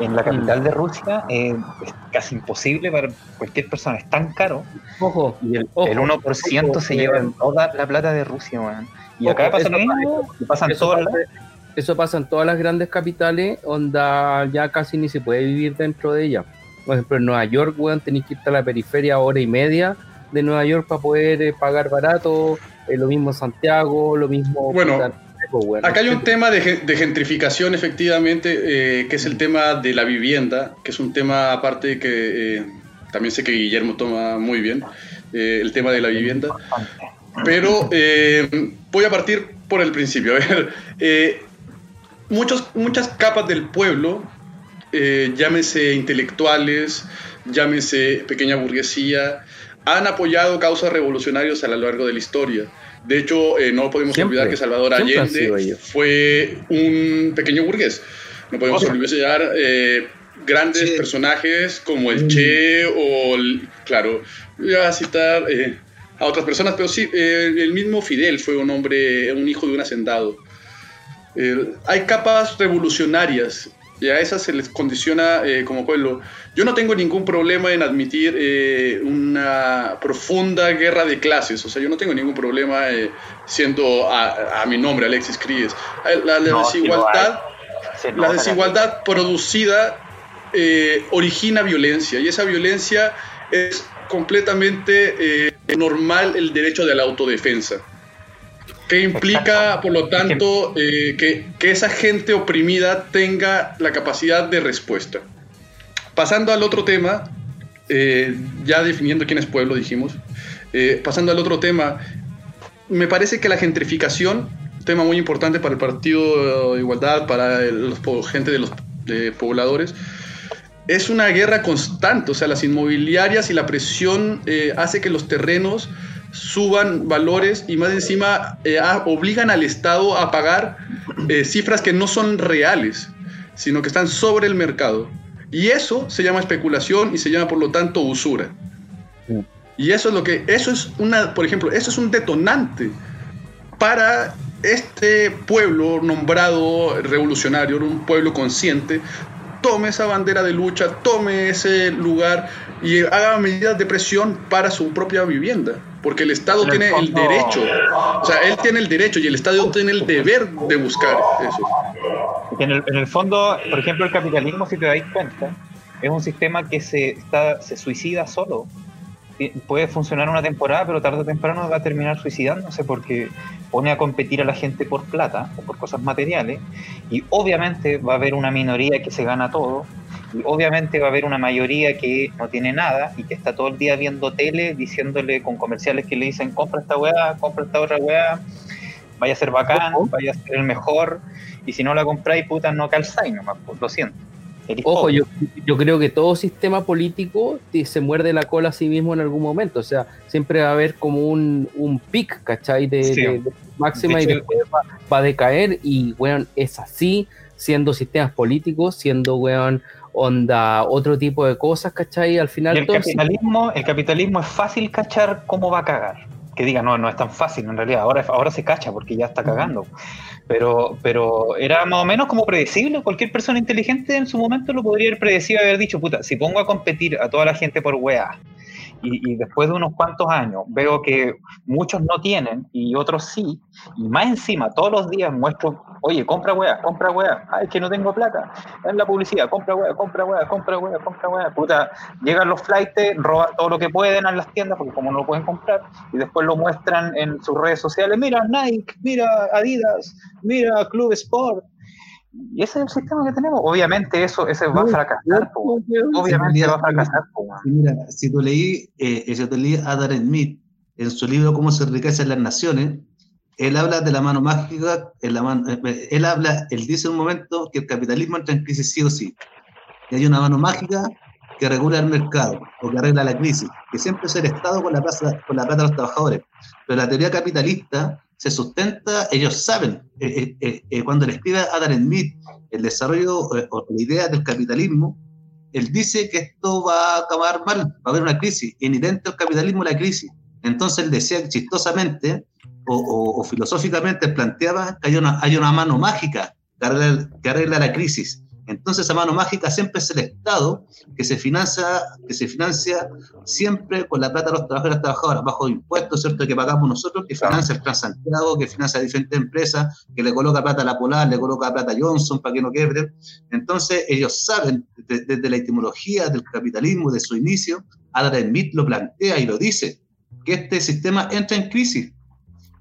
en la capital de Rusia eh, es casi imposible para cualquier persona, es tan caro. Ojo, Y el, Ojo, el 1% ojo, se lleva toda la plata de Rusia, weón. Y acá Ojo, pasa lo eso- mismo, y pasa en eso todas pasa, las... eso pasa en todas las grandes capitales, onda ya casi ni se puede vivir dentro de ellas. Por ejemplo, en Nueva York, weón, tenéis que irte a la periferia hora y media de Nueva York para poder eh, pagar barato. eh, lo mismo en Santiago, lo mismo. Bueno, Acá hay un tema de, de gentrificación, efectivamente, eh, que es el tema de la vivienda, que es un tema aparte que eh, también sé que Guillermo toma muy bien, eh, el tema de la vivienda. Pero eh, voy a partir por el principio. A ver, muchos, muchas capas del pueblo, llámese intelectuales, llámese pequeña burguesía, han apoyado causas revolucionarias a lo largo de la historia. De hecho, eh, no podemos Siempre, olvidar que Salvador Allende fue un pequeño burgués. No podemos olvidar eh, grandes personajes como el Mm. Che o, el- claro, voy a citar eh, a otras personas, pero sí, eh, el mismo Fidel fue un hombre, un hijo de un hacendado. Eh, hay capas revolucionarias y a esas se les condiciona eh, como pueblo. Yo no tengo ningún problema en admitir eh, una profunda guerra de clases, o sea, yo no tengo ningún problema eh, siendo a, a mi nombre, Alexis Críes. Eh, La, la No, sí lo desigualdad, la desigualdad producida origina violencia y esa violencia es completamente normal el derecho de la autodefensa que implica, por lo tanto, eh, que, que esa gente oprimida tenga la capacidad de respuesta. Pasando al otro tema, eh, ya definiendo quién es pueblo, dijimos, eh, pasando al otro tema, me parece que la gentrificación, tema muy importante para el Partido de Igualdad, para el- los gente de los de pobladores, es una guerra constante, o sea, las inmobiliarias y la presión eh, hace que los terrenos suban valores y más encima eh, a- obligan al Estado a pagar eh, cifras que no son reales, sino que están sobre el mercado. Y eso se llama especulación y se llama por lo tanto usura. Y eso es lo que, eso es una, por ejemplo, eso es un detonante para este pueblo nombrado revolucionario, un pueblo consciente, tome esa bandera de lucha, tome ese lugar y haga medidas de presión para su propia vivienda, porque el Estado tiene el derecho, o sea, él tiene el derecho y el Estado tiene el deber de buscar eso. En el, en el fondo, por ejemplo, el capitalismo, si te dais cuenta, es un sistema que se, está, se suicida solo. Y Puede funcionar una temporada, pero tarde o temprano va a terminar suicidándose porque pone a competir a la gente por plata o por cosas materiales. Y obviamente va a haber una minoría que se gana todo. Y obviamente va a haber una mayoría que no tiene nada y que está todo el día viendo tele, diciéndole con comerciales que le dicen compra esta weá, compra esta otra weá, vaya a ser bacán, vaya a ser el mejor. Y si no la compráis, puta, no calzáis nomás, pues, lo siento. Eres Ojo, yo, yo creo que todo sistema político se muerde la cola a sí mismo en algún momento. O sea, siempre va a haber como un, un pic, ¿cachai? De, Sí. de- de máxima De y después va, va a decaer. Y, weón, es así, siendo sistemas políticos, siendo, weón, onda, otro tipo de cosas, ¿cachai? Al final Y el todo capitalismo, el capitalismo es fácil cachar cómo va a cagar. Que diga, no, no es tan fácil en realidad. Ahora, ahora se cacha porque ya está cagando. Pero, pero era más o menos como predecible. Cualquier persona inteligente en su momento lo podría haber predecido y haber dicho, puta, si pongo a competir a toda la gente por weá y, después de unos cuantos años veo que muchos no tienen y otros sí, y más encima todos los días muestro, oye, compra weá, compra weá, ay, es que no tengo plata, en la publicidad, compra weá, compra weá, compra weá, compra weá, puta, llegan los flights, roban todo lo que pueden a las tiendas porque como no lo pueden comprar, y después lo muestran en sus redes sociales, mira Nike, mira Adidas, mira Club Sport, y ese es el sistema que tenemos, obviamente eso ese va a fracasar, po, obviamente va a fracasar, po, mira, si tú leí, eh, si tú leí a Adam Smith en su libro Cómo se enriquecen las naciones, él habla de la mano mágica, en la mano, eh, él habla, él dice en un momento que el capitalismo entra en crisis sí o sí. Y hay una mano mágica que regula el mercado o que arregla la crisis, que siempre es el Estado con la, plata, con la plata de los trabajadores. Pero la teoría capitalista se sustenta, ellos saben, eh, eh, eh, cuando le escribe a Adam Smith el desarrollo eh, o la idea del capitalismo, él dice que esto va a acabar mal, va a haber una crisis, inherente al capitalismo la crisis. Entonces él decía chistosamente o, o- o filosóficamente planteaba que hay una, hay una mano mágica que arregla, que arregla la crisis. Entonces esa mano mágica siempre es el Estado que se financia, que se financia siempre con la plata de los trabajadores y trabajadoras, bajo impuestos, ¿cierto? Que pagamos nosotros, que financia el Transantiago, que financia a diferentes empresas, que le coloca plata a la Polar, le coloca plata a Johnson para que no quiebre. Entonces ellos saben, desde, la etimología del capitalismo, de su inicio, Adam Smith lo plantea y lo dice, que este sistema entra en crisis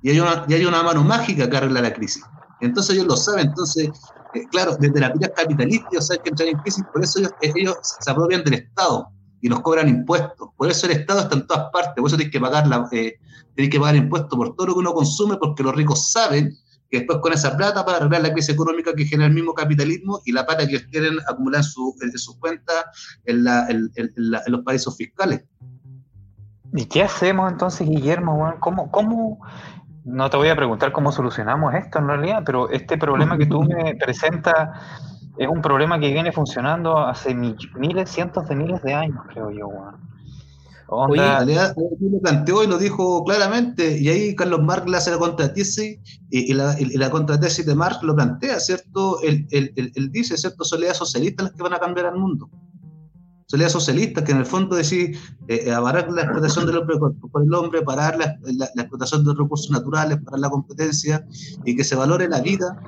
y hay una, y hay una mano mágica que arregla la crisis. Entonces ellos lo saben, entonces, eh, claro, desde la vida capitalista ellos saben que entran en crisis, por eso ellos, ellos, se apropian del Estado y nos cobran impuestos. Por eso el Estado está en todas partes, por eso tienen que pagar, eh, que pagar impuestos por todo lo que uno consume, porque los ricos saben que después con esa plata para arreglar la crisis económica que genera el mismo capitalismo y la plata que ellos tienen acumulada en, su, en sus cuentas en, la, en, los países fiscales. ¿Y qué hacemos entonces, Guillermo? ¿Cómo, cómo no te voy a preguntar cómo solucionamos esto en realidad, pero este problema que tú me presentas es un problema que viene funcionando hace miles, cientos de miles de años, creo yo, Oye, en realidad lo planteó y lo dijo claramente, y ahí Carlos Marx le hace la contratesis, y, la, y la, contratesis de Marx lo plantea, ¿cierto? Él, dice, ¿cierto? Soledad socialistas las que van a cambiar al mundo sociedad socialista, que en el fondo decir eh, eh la explotación del hombre por, el hombre, parar la, explotación de los recursos naturales, parar la competencia y que se valore la vida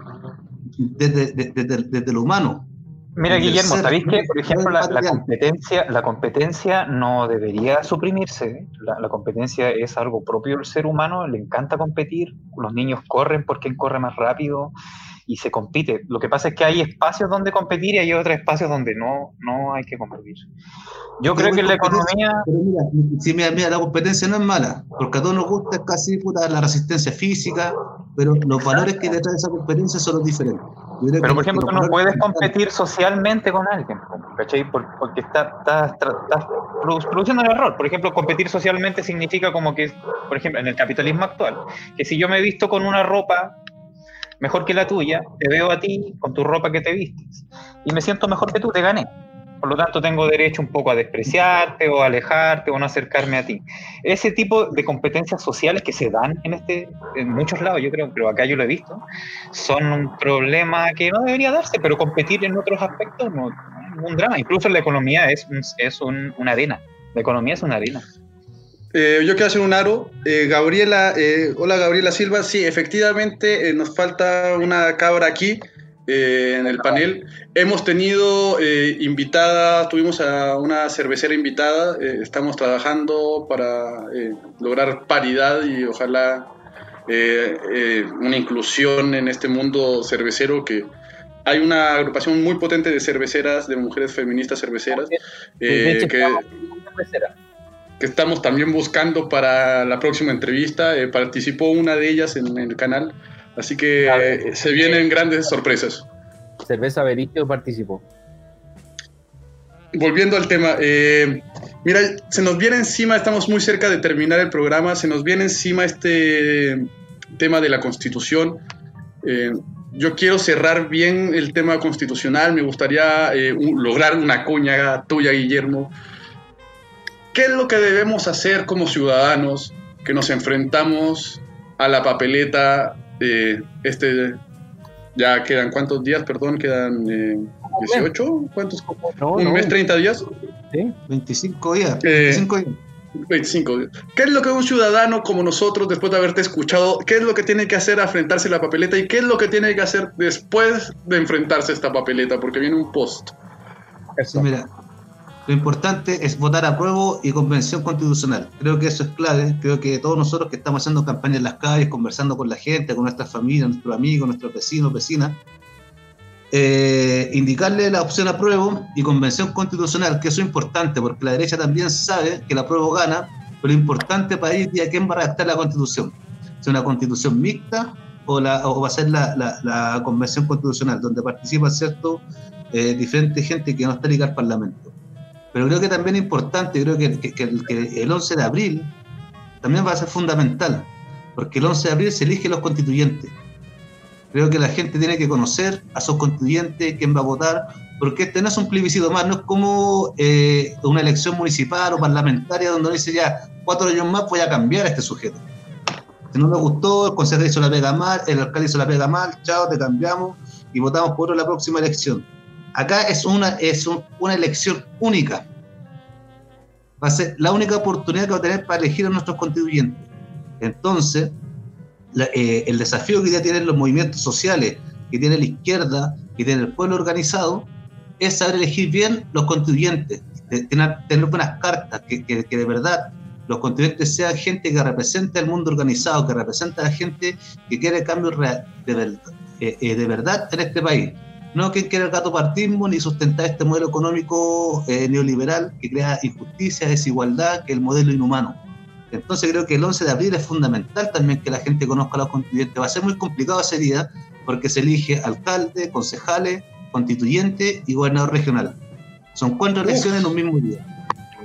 desde, desde, lo humano. Mira, Guillermo, ¿sabéis que, por ejemplo, la, competencia, la competencia no debería suprimirse? La, la, competencia es algo propio del ser humano, le encanta competir, los niños corren porque corre más rápido, y se compite. Lo que pasa es que hay espacios donde competir y hay otros espacios donde no, no hay que competir. Yo creo que la economía... mira, mira, la competencia no es mala, porque a todos nos gusta casi puta, la resistencia física, pero los valores que detrás de esa competencia son los diferentes. Pero, por ejemplo, tú no puedes competir socialmente con alguien, ¿cachai? Porque estás está, está, produciendo el error. Por ejemplo, competir socialmente significa como que, por ejemplo, en el capitalismo actual, que si yo me he visto con una ropa mejor que la tuya, te veo a ti con tu ropa que te vistes y me siento mejor que tú, te gané. Por lo tanto, tengo derecho un poco a despreciarte o a alejarte o no acercarme a ti. Ese tipo de competencias sociales que se dan en, este, en muchos lados, yo creo, pero acá yo lo he visto, son un problema que no debería darse, pero competir en otros aspectos no, es un drama. Incluso la economía es, es una arena. La economía es una arena. Eh, yo quiero hacer un aro. Eh, Gabriela, eh, hola Gabriela Silva. Sí, efectivamente nos falta una cabra aquí en el panel. Hemos tenido invitada, tuvimos a una cervecera invitada. estamos trabajando para lograr paridad y ojalá una inclusión en este mundo cervecero que hay una agrupación muy potente de cerveceras, de mujeres feministas cerveceras. que, que estamos también buscando para la próxima entrevista. Eh, participó una de ellas en, el canal, así que eh, se vienen grandes sorpresas. Cerveza Bericio participó. Volviendo al tema, eh, mira, se nos viene encima, estamos muy cerca de terminar el programa, se nos viene encima este tema de la constitución. yo quiero cerrar bien el tema constitucional, me gustaría lograr una cuña tuya, Guillermo, ¿Qué es lo que debemos hacer como ciudadanos que nos enfrentamos a la papeleta? Eh, este, ya quedan cuántos días, perdón, quedan 18, eh, ¿cuántos? ¿Un mes, 30 días? Sí, 25 días. 25 días. 25 días. ¿Qué es lo que un ciudadano como nosotros, después de haberte escuchado, qué es lo que tiene que hacer a enfrentarse a la papeleta y qué es lo que tiene que hacer después de enfrentarse a esta papeleta? Porque viene un post. Eso. Mira, lo importante es votar a prueba y convención constitucional. Creo que eso es clave. Creo que todos nosotros que estamos haciendo campaña en las calles, conversando con la gente, con nuestras familias, nuestros amigos, nuestros vecinos, vecinas, eh, indicarle la opción a prueba y convención constitucional, que eso es importante, porque la derecha también sabe que la prueba gana, pero lo importante para ir a quién va a redactar la constitución. Si una constitución mixta o, va a ser la, la, convención constitucional, donde participa cierto eh, diferente gente que no está ligada al Parlamento. Pero creo que también es importante, creo que, el 11 de abril también va a ser fundamental, porque el 11 de abril se eligen los constituyentes. Creo que la gente tiene que conocer a sus constituyentes, quién va a votar, porque este no es un plebiscito más, no es como eh, una elección municipal o parlamentaria donde dice ya, cuatro años más voy a cambiar a este sujeto. Si no me gustó, el consejero hizo la pega mal, el alcalde hizo la pega mal, chao, te cambiamos y votamos por la próxima elección acá es una, es una elección única. Va a ser la única oportunidad que va a tener para elegir a nuestros constituyentes. Entonces, eh, el desafío que ya tienen los movimientos sociales, que tiene la izquierda, que tiene el pueblo organizado, es saber elegir bien los constituyentes, tener, buenas cartas, que, que, de verdad los constituyentes sean gente que represente al mundo organizado, que represente a la gente que quiere cambios de, eh, eh, de verdad en este país no que quiera el gato partismo ni sustentar este modelo económico eh, neoliberal que crea injusticia, desigualdad, que es el modelo inhumano. Entonces creo que el 11 de abril es fundamental también que la gente conozca a los constituyentes. Va a ser muy complicado ese día porque se elige alcalde, concejales, constituyente y gobernador regional. Son cuatro elecciones en un mismo día.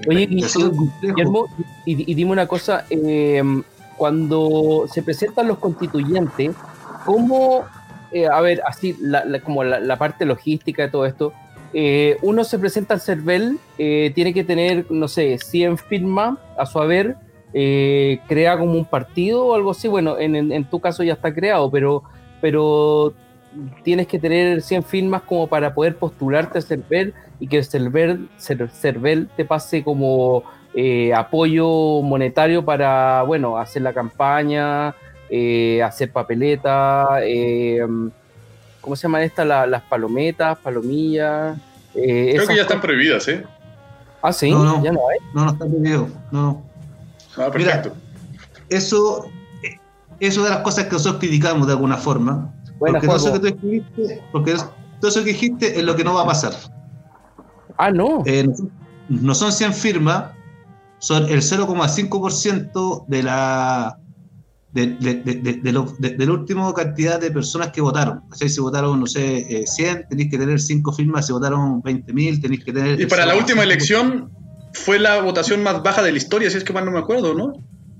Oye, Guillermo, y, dime una cosa, eh, cuando se presentan los constituyentes, ¿cómo eh, a ver, así, como la, parte logística de todo esto, eh, uno se presenta al CERVEL, eh, tiene que tener, no sé, 100 firmas a su haber, crea como un partido o algo así, bueno, en, tu caso ya está creado, pero, pero tienes que tener 100 firmas como para poder postularte al CERVEL y que el CERVEL, te pase como apoyo monetario para, bueno, hacer la campaña, eh, hacer papeleta, eh, ¿cómo se llaman estas? las palometas, palomillas. Eh, Creo que ya están prohibidas, ¿eh? Ah, sí, no, no, ya no hay. No, no está prohibido, no. Ah, perfecto. eso, eso de las cosas que nosotros criticamos de alguna forma. porque todo eso que tú escribiste, porque todo eso que dijiste es lo que no va a pasar. Ah, no. no son 100 firmas, son el 0,5% de la de, de, la última cantidad de personas que votaron. O sea, si votaron, no sé, 100, eh, tenéis que tener 5 firmas, si votaron 20.000, tenéis que tener... Y para la última elección fue la votación más baja de la historia, si es que mal no me acuerdo, ¿no?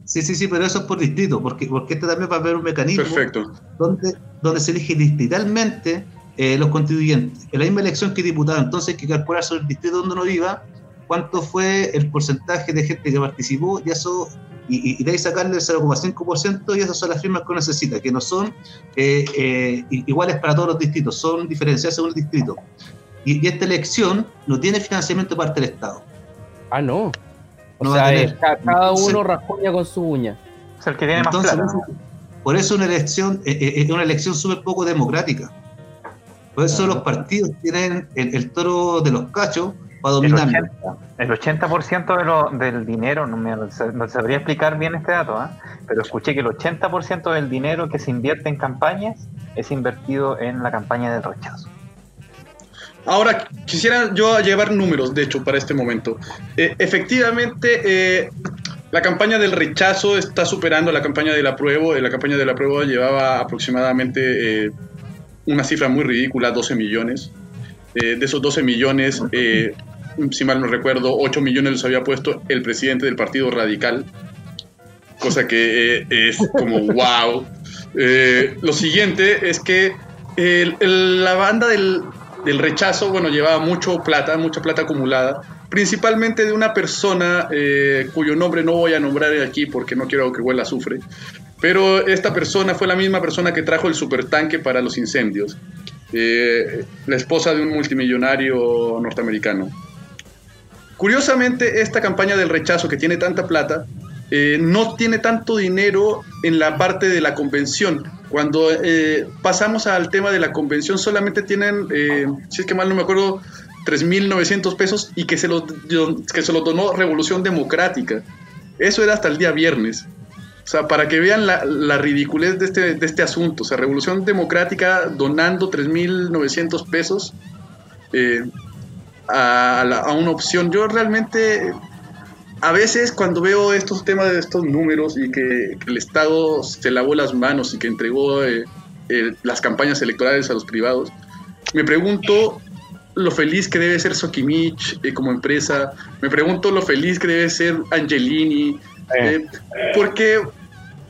Sí, sí, sí, pero eso es por distrito, porque, porque este también va a haber un mecanismo Perfecto. Donde, donde se elige distritalmente eh, los constituyentes. En la misma elección que diputado, entonces hay que calcular sobre el distrito donde uno viva cuánto fue el porcentaje de gente que participó y eso y, de ahí sacarle el 0,5% y esas son las firmas que uno necesita, que no son eh, eh, iguales para todos los distritos, son diferenciadas según el distrito. Y, esta elección no tiene financiamiento de parte del Estado. Ah, no. O sea, cada uno raspoña con su uña. O sea, el que tiene más plata. Por eso una elección eh, es una elección súper poco democrática. Por eso los partidos tienen el toro de los cachos el 80%, del dinero, no me no sabría explicar bien este dato, ¿ah? pero escuché que el 80% del dinero que se invierte en campañas es invertido en la campaña del rechazo. Ahora, quisiera yo llevar números, de hecho, para este momento. Eh, efectivamente, eh, la campaña del rechazo está superando la campaña del apruebo. Eh, la campaña del apruebo llevaba aproximadamente una cifra muy ridícula, 12 millones. de esos 12 millones, si mal no recuerdo, 8 millones los había puesto el presidente del Partido Radical, cosa que eh, es como wow. Eh, lo siguiente es que la banda del, rechazo, bueno, llevaba mucho plata, mucha plata acumulada, principalmente de una persona eh, cuyo nombre no voy a nombrar aquí porque no quiero que huela azufre, pero esta persona fue la misma persona que trajo el supertanque para los incendios, la esposa de un multimillonario norteamericano. Curiosamente, esta campaña del rechazo que tiene tanta plata, eh, no tiene tanto dinero en la parte de la convención. Cuando eh, pasamos al tema de la convención, solamente tienen, eh, si es que mal no me acuerdo, 3.900 pesos y que se, los, que se donó Revolución Democrática. Eso era hasta el día viernes. O sea, para que vean la, la ridiculez de este, de este asunto. O sea, Revolución Democrática donando 3.900 pesos a, una opción. Yo realmente, a veces cuando veo estos temas de estos números y que, el Estado se lavó las manos y que entregó eh, las campañas electorales a los privados, me pregunto lo feliz que debe ser Sokimich eh, como empresa, me pregunto lo feliz que debe ser Angelini, eh, porque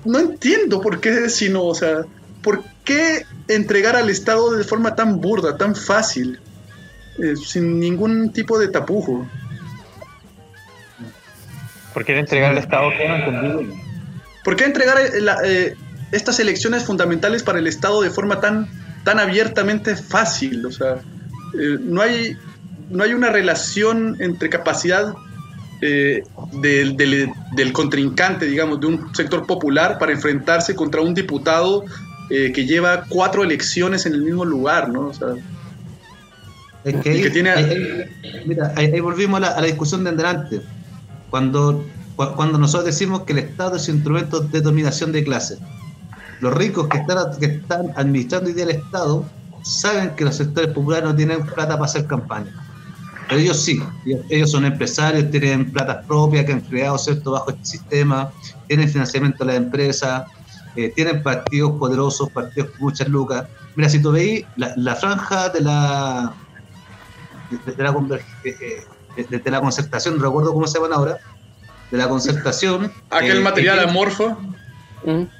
no entiendo por qué, sino, o sea, ¿por qué entregar al Estado de forma tan burda, tan fácil? Eh, sin ningún tipo de tapujo. ¿Por qué entregar al Estado que no entendí? ¿Por qué entregar eh, eh, estas elecciones fundamentales para el Estado de forma tan, tan abiertamente fácil? O sea, eh, no, hay, no hay una relación entre capacidad eh, del, del, contrincante, digamos, de un sector popular para enfrentarse contra un diputado eh, que lleva cuatro elecciones en el mismo lugar, ¿no? O sea, es que, ahí, tiene... mira, ahí, volvimos a la, discusión de adelante. Cuando, cuando nosotros decimos que el Estado es instrumento de dominación de clase, los ricos que están, que están administrando hoy día el Estado saben que los sectores populares no tienen plata para hacer campaña. Pero ellos sí, ellos son empresarios, tienen plata propia que han creado cierto bajo este sistema, tienen financiamiento de las empresas, eh, tienen partidos poderosos, partidos con muchas lucas. Mira, si tú veis la, franja de la de, la, eh, de, la concertación, no recuerdo cómo se llaman ahora, de la concertación. Aquel eh, material amorfo.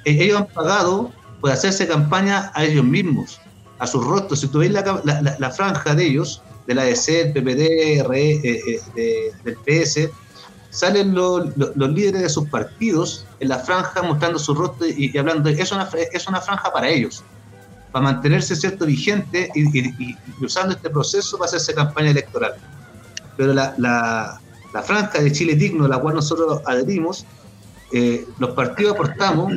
Ellos han pagado por hacerse campaña a ellos mismos, a sus rostros. Si tú veis la, la franja de ellos, de la DC, el PPD, RE, del PS, salen los, líderes de sus partidos en la franja mostrando su rostro y, hablando, es una, es una franja para ellos, para mantenerse cierto vigente y, usando este proceso para hacerse campaña electoral. Pero la, la, franja de Chile Digno, a la cual nosotros adherimos, eh, los partidos aportamos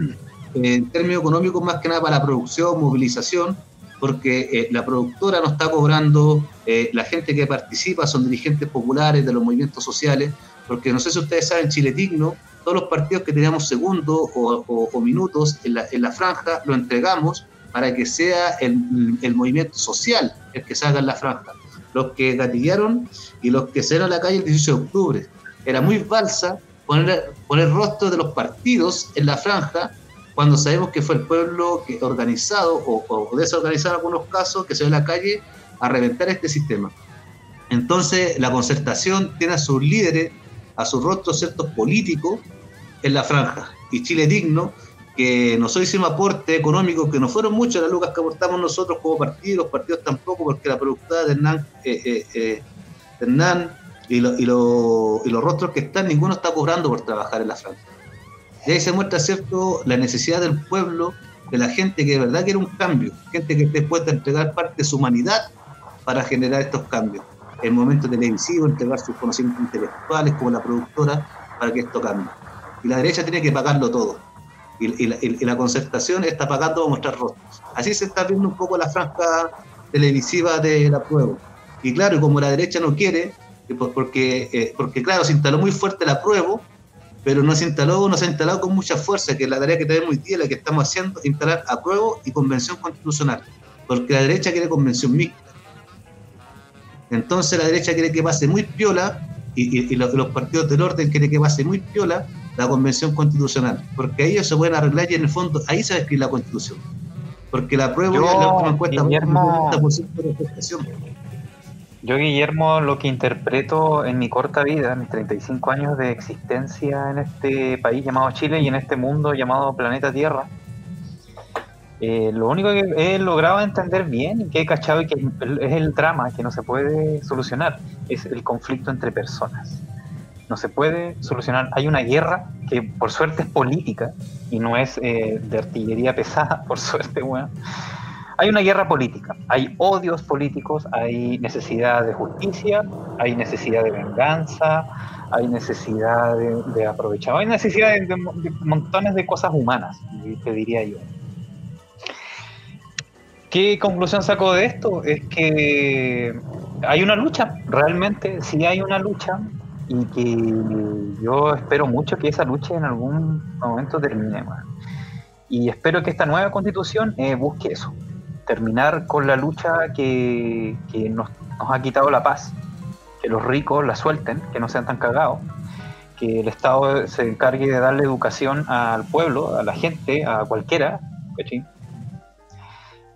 en términos económicos más que nada para la producción, movilización, porque eh, la productora no está cobrando, eh, la gente que participa son dirigentes populares de los movimientos sociales, porque no sé si ustedes saben, Chile Digno, todos los partidos que teníamos segundos o, minutos en la, en la, franja lo entregamos para que sea el, movimiento social el que salga en la franja. Los que gatillaron y los que se a la calle el 18 de octubre. Era muy falsa poner, poner rostros de los partidos en la franja cuando sabemos que fue el pueblo que organizado o, o desorganizado en algunos casos que se en la calle a reventar este sistema. Entonces la concertación tiene a sus líderes a su rostro ciertos políticos en la franja. Y Chile Digno, que nosotros hicimos aporte económico que no fueron muchos las lucas que aportamos nosotros como partido, los partidos tampoco, porque la productora de Hernán, eh, eh, eh, Hernán y, y, los rostros que están, ninguno está cobrando por trabajar en la franja. Y ahí se muestra, ¿cierto?, la necesidad del pueblo, de la gente que de verdad quiere un cambio, gente que esté dispuesta a entregar parte de su humanidad para generar estos cambios el momento televisivo, entregar sus conocimientos intelectuales como la productora para que esto cambie. Y la derecha tiene que pagarlo todo. Y, la, concertación está pagando a mostrar rostros. Así se está viendo un poco la franja televisiva de la prueba. Y claro, como la derecha no quiere, porque, eh, porque claro, se instaló muy fuerte la prueba, pero no se instaló, no se ha instalado con mucha fuerza, que es la tarea que tenemos hoy día, la que estamos haciendo, instalar apruebo y convención constitucional. Porque la derecha quiere convención mixta entonces la derecha quiere que pase muy piola y, los, partidos del orden quieren que pase muy piola la convención constitucional, porque ellos se pueden arreglar y en el fondo ahí se va a escribir la constitución. Porque la prueba Yo, la última encuesta Guillermo, de Yo, Guillermo, lo que interpreto en mi corta vida, en mis 35 años de existencia en este país llamado Chile y en este mundo llamado planeta Tierra, eh, lo único que he logrado entender bien y que he cachado y que es el drama que no se puede solucionar es el conflicto entre personas. No se puede solucionar. Hay una guerra que por suerte es política y no es eh, de artillería pesada, por suerte, bueno. Hay una guerra política, hay odios políticos, hay necesidad de justicia, hay necesidad de venganza, hay necesidad de, aprovechar, hay necesidad de, montones de cosas humanas, te diría yo. ¿Qué conclusión saco de esto? Es que hay una lucha, realmente sí hay una lucha y que yo espero mucho que esa lucha en algún momento termine. Y espero que esta nueva constitución eh, busque eso, terminar con la lucha que, nos, ha quitado la paz, que los ricos la suelten, que no sean tan cagados, que el Estado se encargue de darle educación al pueblo, a la gente, a cualquiera, ¿cachín?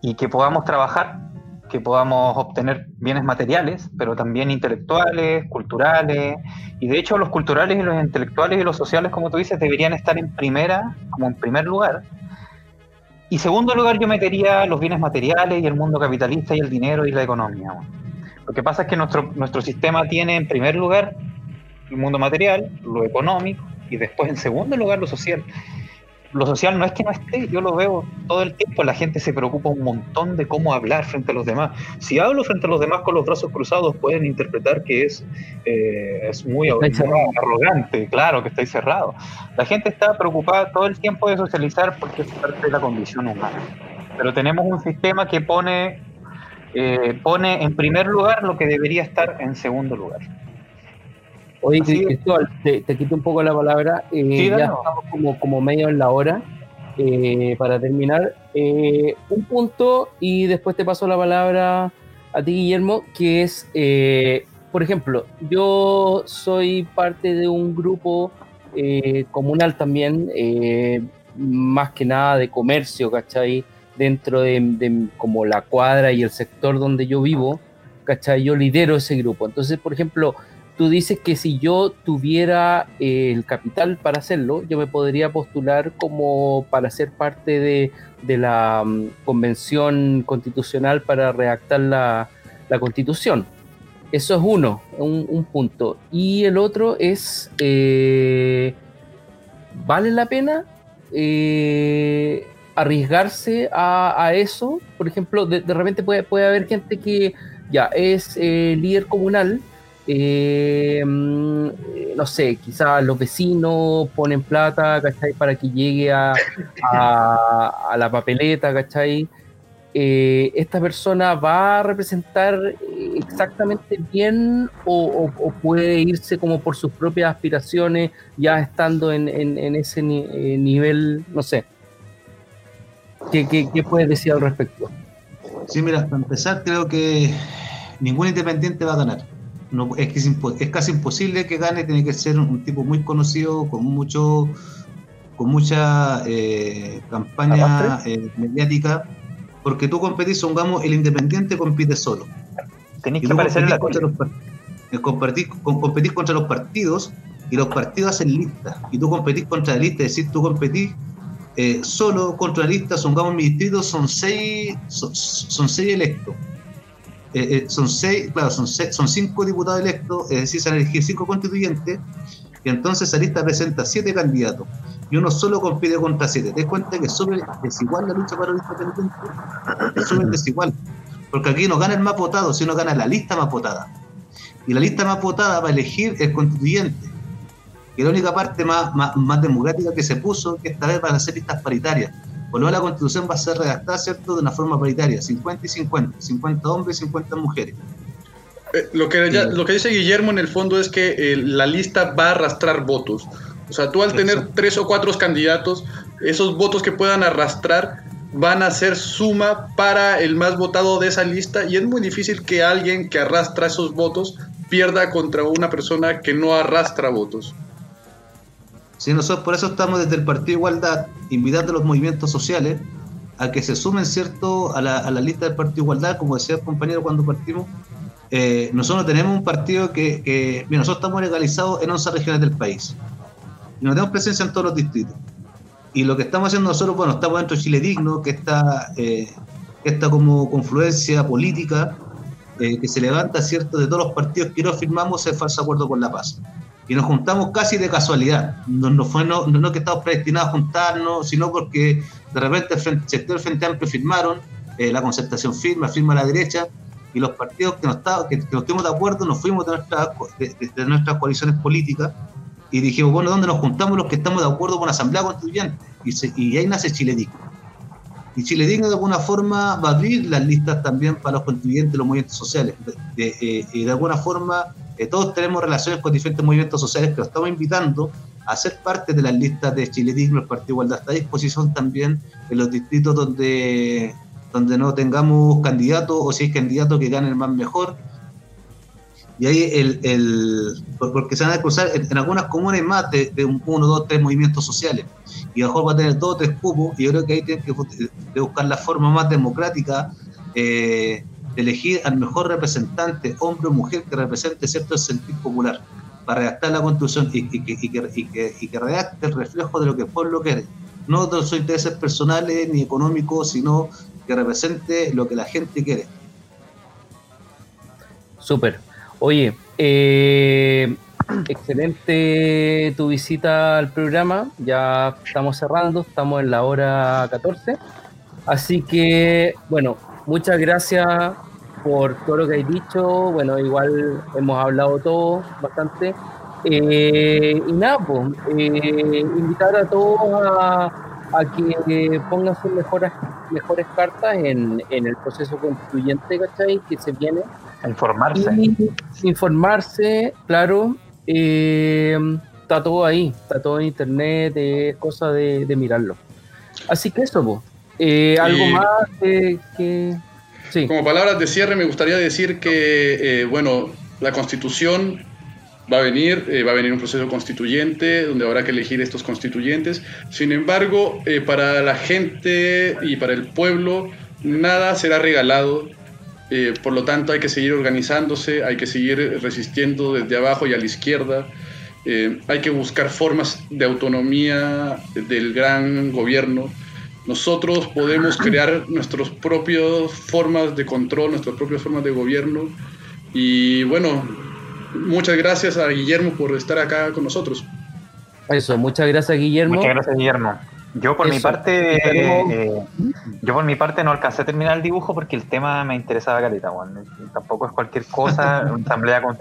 y que podamos trabajar, que podamos obtener bienes materiales, pero también intelectuales, culturales, y de hecho los culturales y los intelectuales y los sociales, como tú dices, deberían estar en primera, como en primer lugar. Y segundo lugar yo metería los bienes materiales y el mundo capitalista y el dinero y la economía. Lo que pasa es que nuestro, nuestro sistema tiene en primer lugar el mundo material, lo económico, y después en segundo lugar lo social. Lo social no es que no esté, yo lo veo todo el tiempo, la gente se preocupa un montón de cómo hablar frente a los demás. Si hablo frente a los demás con los brazos cruzados, pueden interpretar que es, eh, es muy arrogante, claro que estoy cerrado. La gente está preocupada todo el tiempo de socializar porque es parte de la condición humana. Pero tenemos un sistema que pone, eh, pone en primer lugar lo que debería estar en segundo lugar. Oye, Cristóbal, te, quito un poco la palabra. Eh, ya estamos como, como medio en la hora. Eh, para terminar, eh, un punto y después te paso la palabra a ti, Guillermo, que es, por ejemplo, yo soy parte de un grupo comunal también, más que nada de comercio, ¿cachai? Dentro de, de, como la cuadra y el sector donde yo vivo, ¿cachai? Yo lidero ese grupo. Entonces, por ejemplo, tú dices que si yo tuviera eh, el capital para hacerlo, yo me podría postular como para ser parte de, la mm, convención constitucional para redactar la, constitución. Eso es uno, un, punto. Y el otro es, eh, ¿vale la pena eh, arriesgarse a, eso? Por ejemplo, de, repente puede, puede haber gente que ya es líder comunal, eh, no sé, quizás los vecinos ponen plata, ¿cachai? Para que llegue a, a, la papeleta, ¿cachai? Eh, ¿Esta persona va a representar exactamente bien o, puede irse como por sus propias aspiraciones ya estando en, ese eh, nivel, no sé? ¿Qué, qué, qué puedes decir al respecto? Sí, mira, para empezar creo que ningún independiente va a ganar no, es, que es, casi imposible que gane, tiene que ser un tipo muy conocido, con mucho con mucha eh, campaña eh, mediática, porque tú competís, supongamos, el independiente compite solo. Tenés que aparecer en la contra los, eh, competís, competís, contra los partidos y los partidos hacen listas, y tú competís contra la lista, es decir, tú competís solo contra la lista, supongamos, mi distrito son seis, son seis electos eh, eh, son seis, claro, son, son cinco diputados electos, es decir, se han elegido cinco constituyentes, y entonces esa lista presenta siete candidatos, y uno solo compite contra siete. Te das cuenta que es súper desigual la lucha para los independientes, es súper desigual, porque aquí no gana el más votado, sino gana la lista más votada. Y la lista más votada va a elegir el constituyente, que es la única parte más, más, más democrática que se puso, que esta vez van a ser listas paritarias por lo la constitución va a ser redactada, ¿cierto?, de una forma paritaria, 50 y 50, 50 hombres y 50 mujeres. Eh, lo, que lo que dice Guillermo en el fondo es que eh, la lista va a arrastrar votos. O sea, tú al tener tres o cuatro candidatos, esos votos que puedan arrastrar van a ser suma para el más votado de esa lista y es muy difícil que alguien que arrastra esos votos pierda contra una persona que no arrastra votos. Sí, nosotros por eso estamos desde el Partido Igualdad invitando a los movimientos sociales a que se sumen cierto a la, lista del Partido Igualdad, como decía el compañero cuando partimos. Eh, nosotros tenemos un partido que, nosotros estamos legalizados en 11 regiones del país y no tenemos presencia en todos los distritos. Y lo que estamos haciendo nosotros, bueno, estamos dentro de Chile Digno, que está, eh, está como confluencia política eh, que se levanta, ¿cierto?, de todos los partidos que no firmamos el falso acuerdo con la paz y nos juntamos casi de casualidad. No, no fue no, no, que estamos predestinados a juntarnos, sino porque de repente el, frente, sector del Frente Amplio firmaron, eh, la concertación firma, firma a la derecha, y los partidos que no, estaba, que, que estuvimos de acuerdo nos fuimos de, nuestra, de, nuestras coaliciones políticas y dijimos, bueno, ¿dónde nos juntamos los que estamos de acuerdo con la Asamblea Constituyente? Y, y ahí nace Chile Digno. Y Chile Digno de alguna forma va a abrir las listas también para los constituyentes, los movimientos sociales. Eh, y de alguna forma todos tenemos relaciones con diferentes movimientos sociales, pero estamos invitando a ser parte de las listas de Chile Digno, el Partido Igualdad está a disposición también en los distritos donde, donde no tengamos candidatos o si hay candidatos que ganen más mejor. Y ahí, el, el, porque se van a cruzar en, algunas comunes más de, uno, dos, tres movimientos sociales. Y mejor va a tener dos o tres cupos, y yo creo que ahí tienen que buscar la forma más democrática. Eh, elegir al mejor representante, hombre o mujer, que represente cierto el sentido popular, para redactar la constitución y, que, que, redacte el reflejo de lo que el pueblo quiere. No de sus intereses personales ni económicos, sino que represente lo que la gente quiere. Súper. Oye, eh, excelente tu visita al programa. Ya estamos cerrando, estamos en la hora 14. Así que, bueno, muchas gracias por todo lo que hay dicho. Bueno, igual hemos hablado todo bastante. Eh, y nada, pues, eh, invitar a todos a a que pongan sus mejores, mejores cartas en, el proceso constituyente, ¿cachai? Que se viene. Informarse. informarse, claro. Eh, está todo ahí, está todo en internet, es cosa de, mirarlo. Así que eso, pues. algo más que, Como palabras de cierre, me gustaría decir que, eh, bueno, la constitución va a venir, eh, va a venir un proceso constituyente donde habrá que elegir estos constituyentes. Sin embargo, eh, para la gente y para el pueblo, nada será regalado. Eh, por lo tanto, hay que seguir organizándose, hay que seguir resistiendo desde abajo y a la izquierda. hay que buscar formas de autonomía del gran gobierno. Nosotros podemos crear nuestras propias formas de control, nuestras propias formas de gobierno. Y bueno, muchas gracias a Guillermo por estar acá con nosotros. Eso, muchas gracias Guillermo. Muchas gracias Guillermo. Yo por mi parte, eh, yo por mi parte no alcancé a terminar el dibujo porque el tema me interesaba caleta, bueno. tampoco es cualquier cosa, una asamblea con,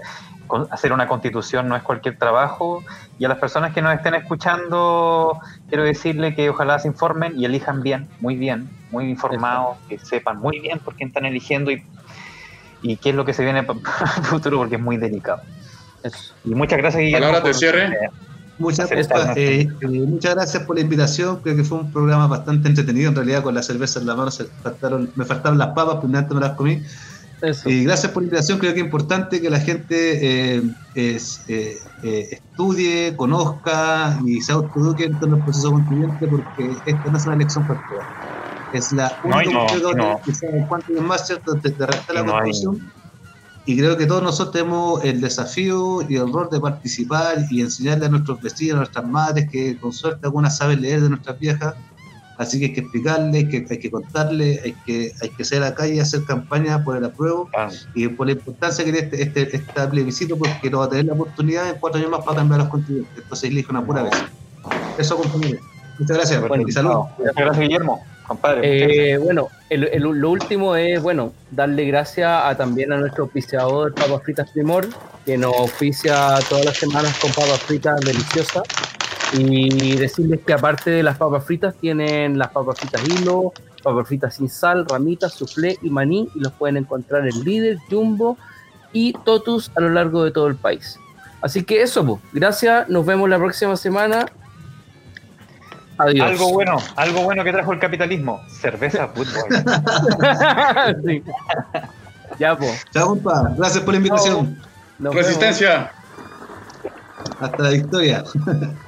hacer una constitución no es cualquier trabajo y a las personas que nos estén escuchando quiero decirle que ojalá se informen y elijan bien, muy bien, muy informados, que sepan muy bien por quién están eligiendo y y qué es lo que se viene para el futuro, porque es muy delicado. Y muchas gracias, Guillermo. Palabras de cierre. Eh, muchas, eh, eh, muchas gracias por la invitación. Creo que fue un programa bastante entretenido. En realidad, con la cerveza en la mano se faltaron, me faltaron las papas, pero antes me las comí. Y gracias por la invitación. Creo que es importante que la gente estudie, conozca y se autoeduque en todo el proceso constituyente porque esta no es una elección cualquiera es la única no, no, que sabe cuánto es más cierto de, de la Constitución. Y creo que todos nosotros tenemos el desafío y el rol de participar y enseñarle a nuestros vecinos, a nuestras madres, que con suerte algunas saben leer de nuestras viejas. Así que hay que explicarle, hay que, hay que contarle, hay que, hay que salir a la calle y hacer campaña por el apruebo y por la importancia que tiene este, este, este plebiscito, porque no va a tener la oportunidad en cuatro años más para cambiar los constituyentes. Entonces elige una pura vez. Eso, compañeros. Muchas gracias. y salud. Gracias, Guillermo. Eh, bueno, lo último es, bueno, darle gracias a, también a nuestro oficiador Papas Fritas Primor, que nos oficia todas las semanas con papas fritas deliciosas. Y decirles que aparte de las papas fritas, tienen las papas fritas hilo, papas fritas sin sal, ramitas, soufflé y maní, y los pueden encontrar en Líder, Jumbo y Totus a lo largo de todo el país. Así que eso, pues, gracias, nos vemos la próxima semana algo bueno, algo bueno que trajo el capitalismo. Cerveza fútbol. Ya, pues. Chao, compa. Gracias por la invitación. Resistencia. Hasta la victoria.